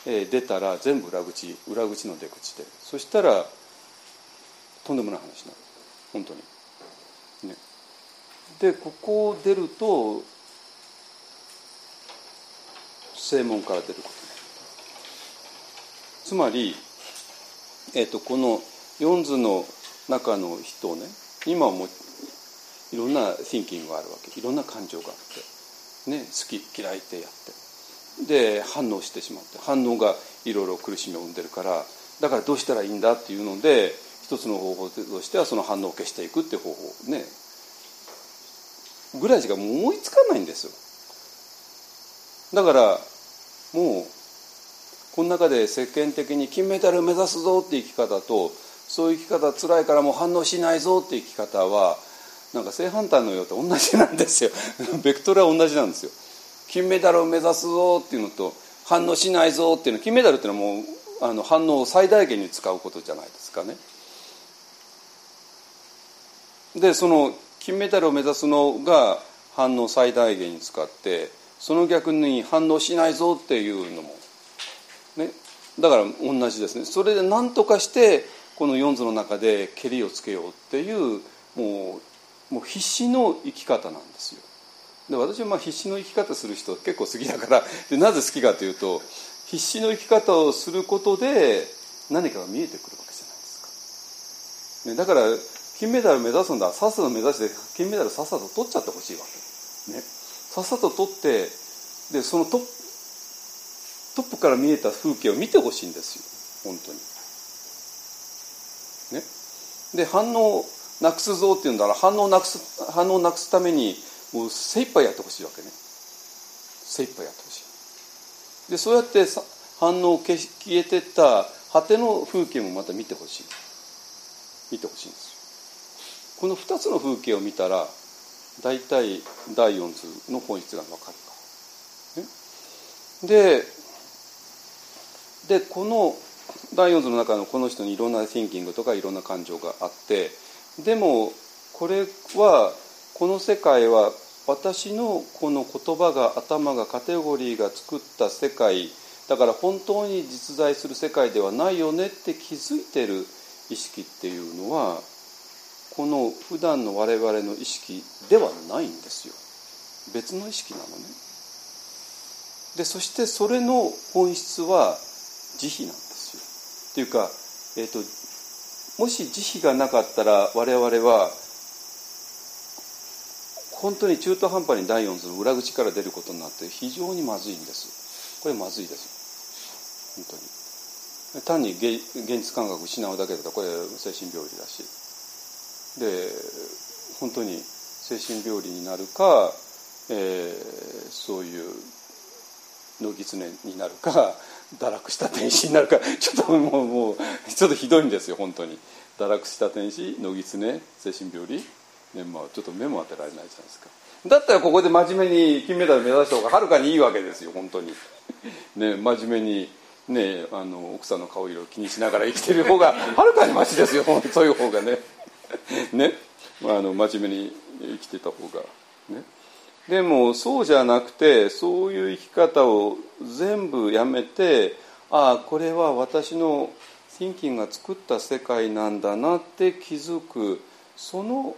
えー、出たら全部裏口裏口の出口でそしたらとんでもない話になる本当に。ね、でここを出ると正門から出ることつまり、えーと、この四図の中の人をね今もいろんな thinking があるわけ。いろんな感情があって、ね、好き嫌いってやって。で反応してしまって。反応がいろいろ苦しみを生んでるから。だからどうしたらいいんだっていうので一つの方法としてはその反応を消していくっていう方法ね。ぐらいしか思いつかないんですよ。だからもうこの中で世間的に金メダルを目指すぞって生き方とそういう生き方つらいからもう反応しないぞって生き方はなんか正反対のようと同じなんですよ ベクトルは同じなんですよ金メダルを目指すぞっていうのと反応しないぞっていうの金メダルっていうのはもうあの反応を最大限に使うことじゃないですかね。でその金メダルを目指すのが反応最大限に使ってその逆に反応しないぞっていうのも、ね、だから同じですね。それで何とかしてこの四図の中でけりをつけようっていうもうもう必死の生き方なんですよ。で私はまあ必死の生き方する人結構好きだからでなぜ好きかというと必死の生き方をすることで何かが見えてくるわけじゃないですか、ね、だから金メダル目指すんださっさと目指して金メダルさっさと取っちゃってほしいわけ、ね、さっさと取ってでそのトップトップから見えた風景を見てほしいんですよ。本当に。ね、で反応なくすぞっていうんだら反応なくす反応なくすためにもう精一杯やってほしいわけね。精一杯やってほしい。でそうやって反応消消えてった果ての風景もまた見てほしい。見てほしいんですよ。この2つの風景を見たら大体第四図の本質が分かる、ででこの第四図の中のこの人にいろんな thinking とかいろんな感情があってでもこれはこの世界は私のこの言葉が頭がカテゴリーが作った世界だから本当に実在する世界ではないよねって気づいてる意識っていうのはこの普段の我々の意識ではないんですよ。別の意識なのね。でそしてそれの本質は慈悲なんですよ。っていうか、えーともし慈悲がなかったら我々は本当に中途半端に第四図の裏口から出ることになって非常にまずいんです。これまずいです。本当に。単に現実感覚失うだけだとこれ精神病理だし。で本当に精神病理になるか、えー、そういう野狐になるか 堕落した天使になるか ちょっともうもうちょっとひどいんですよ本当に。堕落した天使野狐精神病理ねまあ、ちょっと目も当てられないじゃないですか。だったらここで真面目に金メダル目指した方がはるかにいいわけですよ本当に。ね真面目にねあの奥さんの顔色を気にしながら生きてる方がはるかにマシですよそういう方がね。ね、まあ、あの真面目に生きてた方が。ね。でもそうじゃなくてそういう生き方を全部やめてああこれは私の thinking が作った世界なんだなって気づくその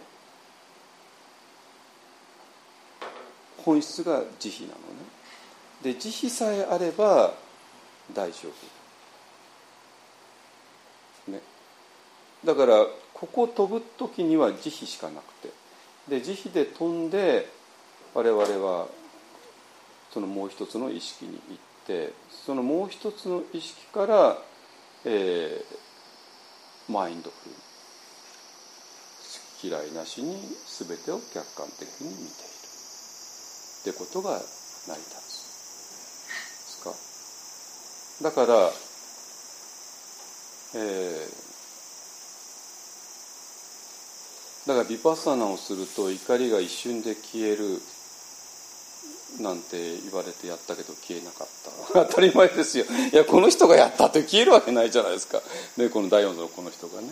本質が慈悲なのね。で慈悲さえあれば大丈夫、ね、だからここを飛ぶ時には慈悲しかなくて。で慈悲で飛んで我々はそのもう一つの意識に行ってそのもう一つの意識から、えー、マインドフル嫌いなしに全てを客観的に見ているってことが成り立つ。ですか？だからえー、だからビパッサナをすると怒りが一瞬で消えるなんて言われてやったけど消えなかった。当たり前ですよ。いやこの人がやったって消えるわけないじゃないですか。でこの第四のこの人がね。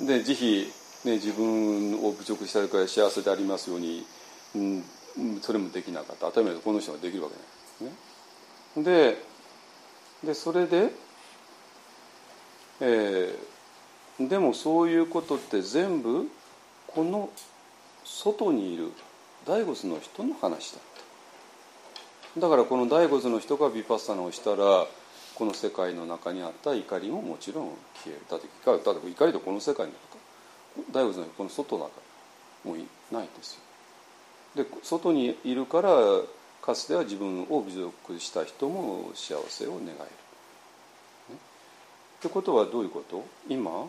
で慈悲、ね、自分を侮辱したりから幸せでありますように、うん、それもできなかった。当たり前でこの人ができるわけない。ですね。ででそれで、えー、でもそういうことって全部この外にいる大仏の人の話だった。だからこの大仏の人がヴィパッサナをしたらこの世界の中にあった怒りももちろん消える。だってだって怒りとこの世界の中大仏のこの外だからもういないんですよ。で外にいるからかつては自分を侮辱した人も幸せを願える。ってことはどういうこと？今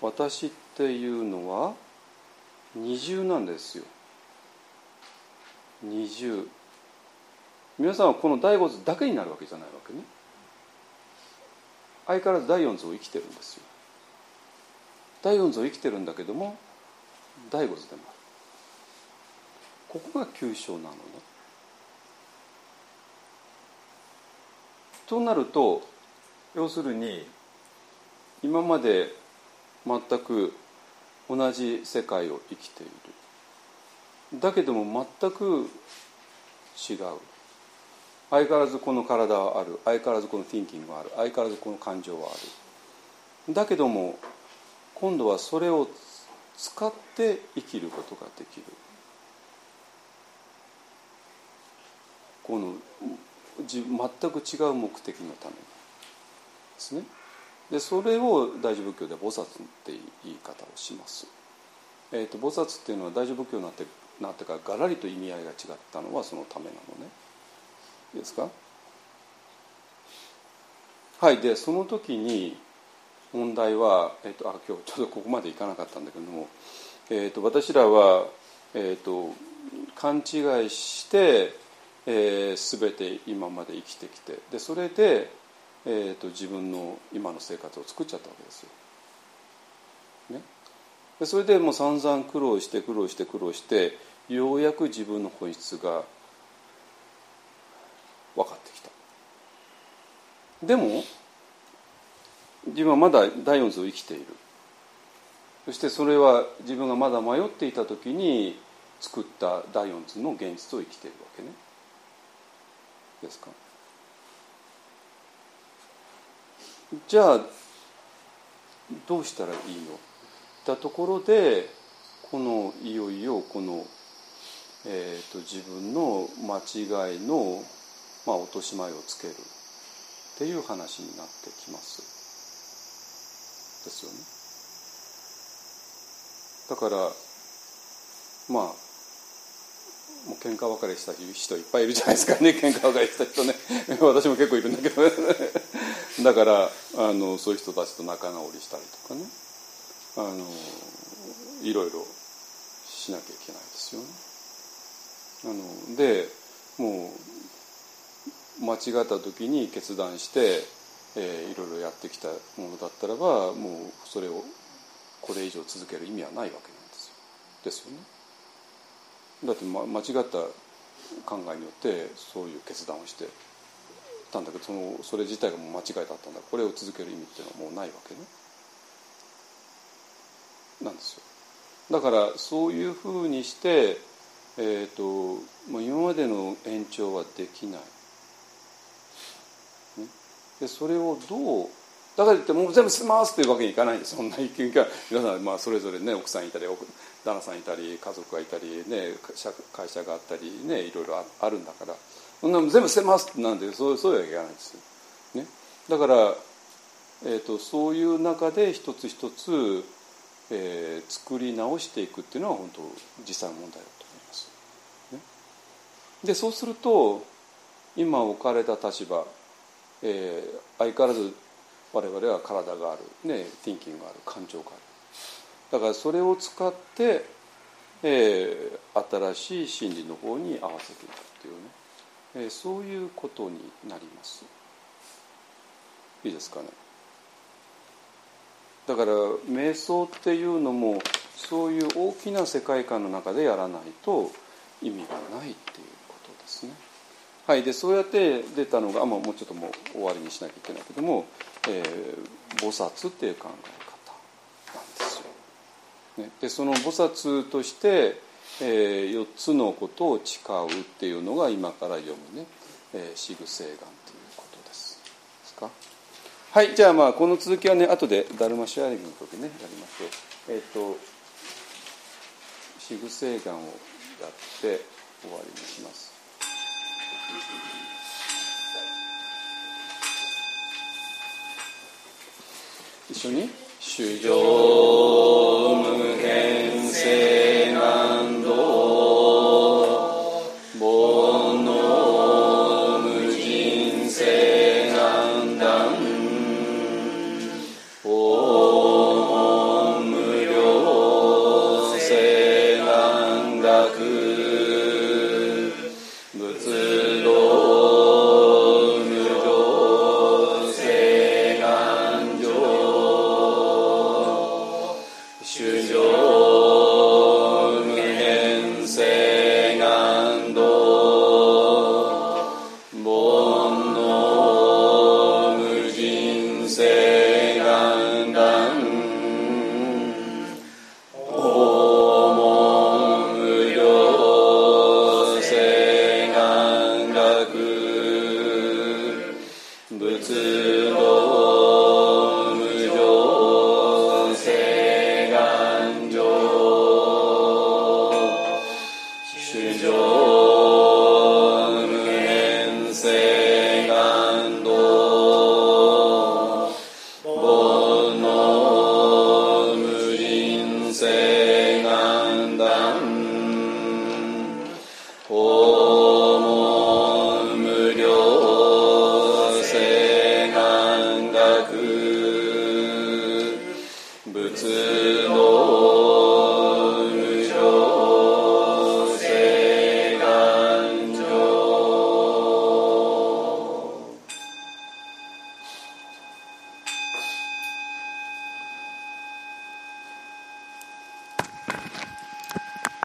私っていうのは二重なんですよ。二重。皆さんはこの第五図だけになるわけじゃないわけね。相変わらず第四図を生きてるんですよ。第四図を生きてるんだけども第五図でもある。ここが急所なのね。となると要するに今まで全く同じ世界を生きている。だけども全く違う。相変わらずこの体はある。相変わらずこの thinking はある。相変わらずこの感情はある。だけども今度はそれを使って生きることができる。この全く違う目的のためですね。でそれを大乗仏教では菩薩って言い方をします、えーと、菩薩っていうのは大乗仏教になってなんていうかがらりと意味合いが違ったのはそのためなのね。いいですか？はいでその時に問題は、えーと、あ今日ちょっとここまでいかなかったんだけども、えーと、私らは、えーと、勘違いして、えー、全て今まで生きてきてでそれで、えー、と自分の今の生活を作っちゃったわけですよ。ね、でそれでもう散々苦労して苦労して苦労してようやく自分の本質が分かってきた。でも自分はまだ第四図を生きている。そしてそれは自分がまだ迷っていた時に作った第四図の現実を生きているわけね。ですか？じゃあどうしたらいいの？たところでこのいよいよこのえーと、自分の間違いの、まあ、落とし前をつけるっていう話になってきます。ですよね。だからまあもう喧嘩別れした人いっぱいいるじゃないですかね。喧嘩別れした人ね。私も結構いるんだけどだからあのそういう人たちと仲直りしたりとかねあのいろいろしなきゃいけないですよね。あのでもう間違った時に決断して、えー、いろいろやってきたものだったらばもうそれをこれ以上続ける意味はないわけなんですよ。ですよね。だって、ま、間違った考えによってそういう決断をしてたんだけどそのそれ自体がもう間違いだったんだこれを続ける意味っていうのはもうないわけね。なんですよ。だからそういうふうにしてえーと、もう今までの延長はできない。でそれをどうだから言ってもう全部済ますというわけにいかないんですそんな意見が皆さん、まあ、それぞれね奥さんいたり旦那さんいたり家族がいたり、ね、会社があったり、ね、いろいろあるんだから。そんな全部捨てますなんてそうそういうわけいかないですよ、ね、だから、えーと、そういう中で一つ一つ、えー、作り直していくっていうのは本当実際の問題だと思います。ね、でそうすると今置かれた立場、えー、相変わらず我々は体がある、ね、ティンキングがある。感情がある。だからそれを使って、えー、新しい真理の方に合わせていくっていうね、えー、そういうことになります。いいですかね。だから瞑想っていうのもそういう大きな世界観の中でやらないと意味がないっていうことですね。はい、でそうやって出たのが、あ、もうちょっともう終わりにしなきゃいけないけども、えー、菩薩っていう考え、でその菩薩として、えー、4つのことを誓うっていうのが今から読むね「えー、シグセイガン」ということです。はいじゃあまあこの続きはね後でダルマシェアリングの時ねやりましょう。えっ、ー、とシグセイガンをやって終わりにします。一緒に？主上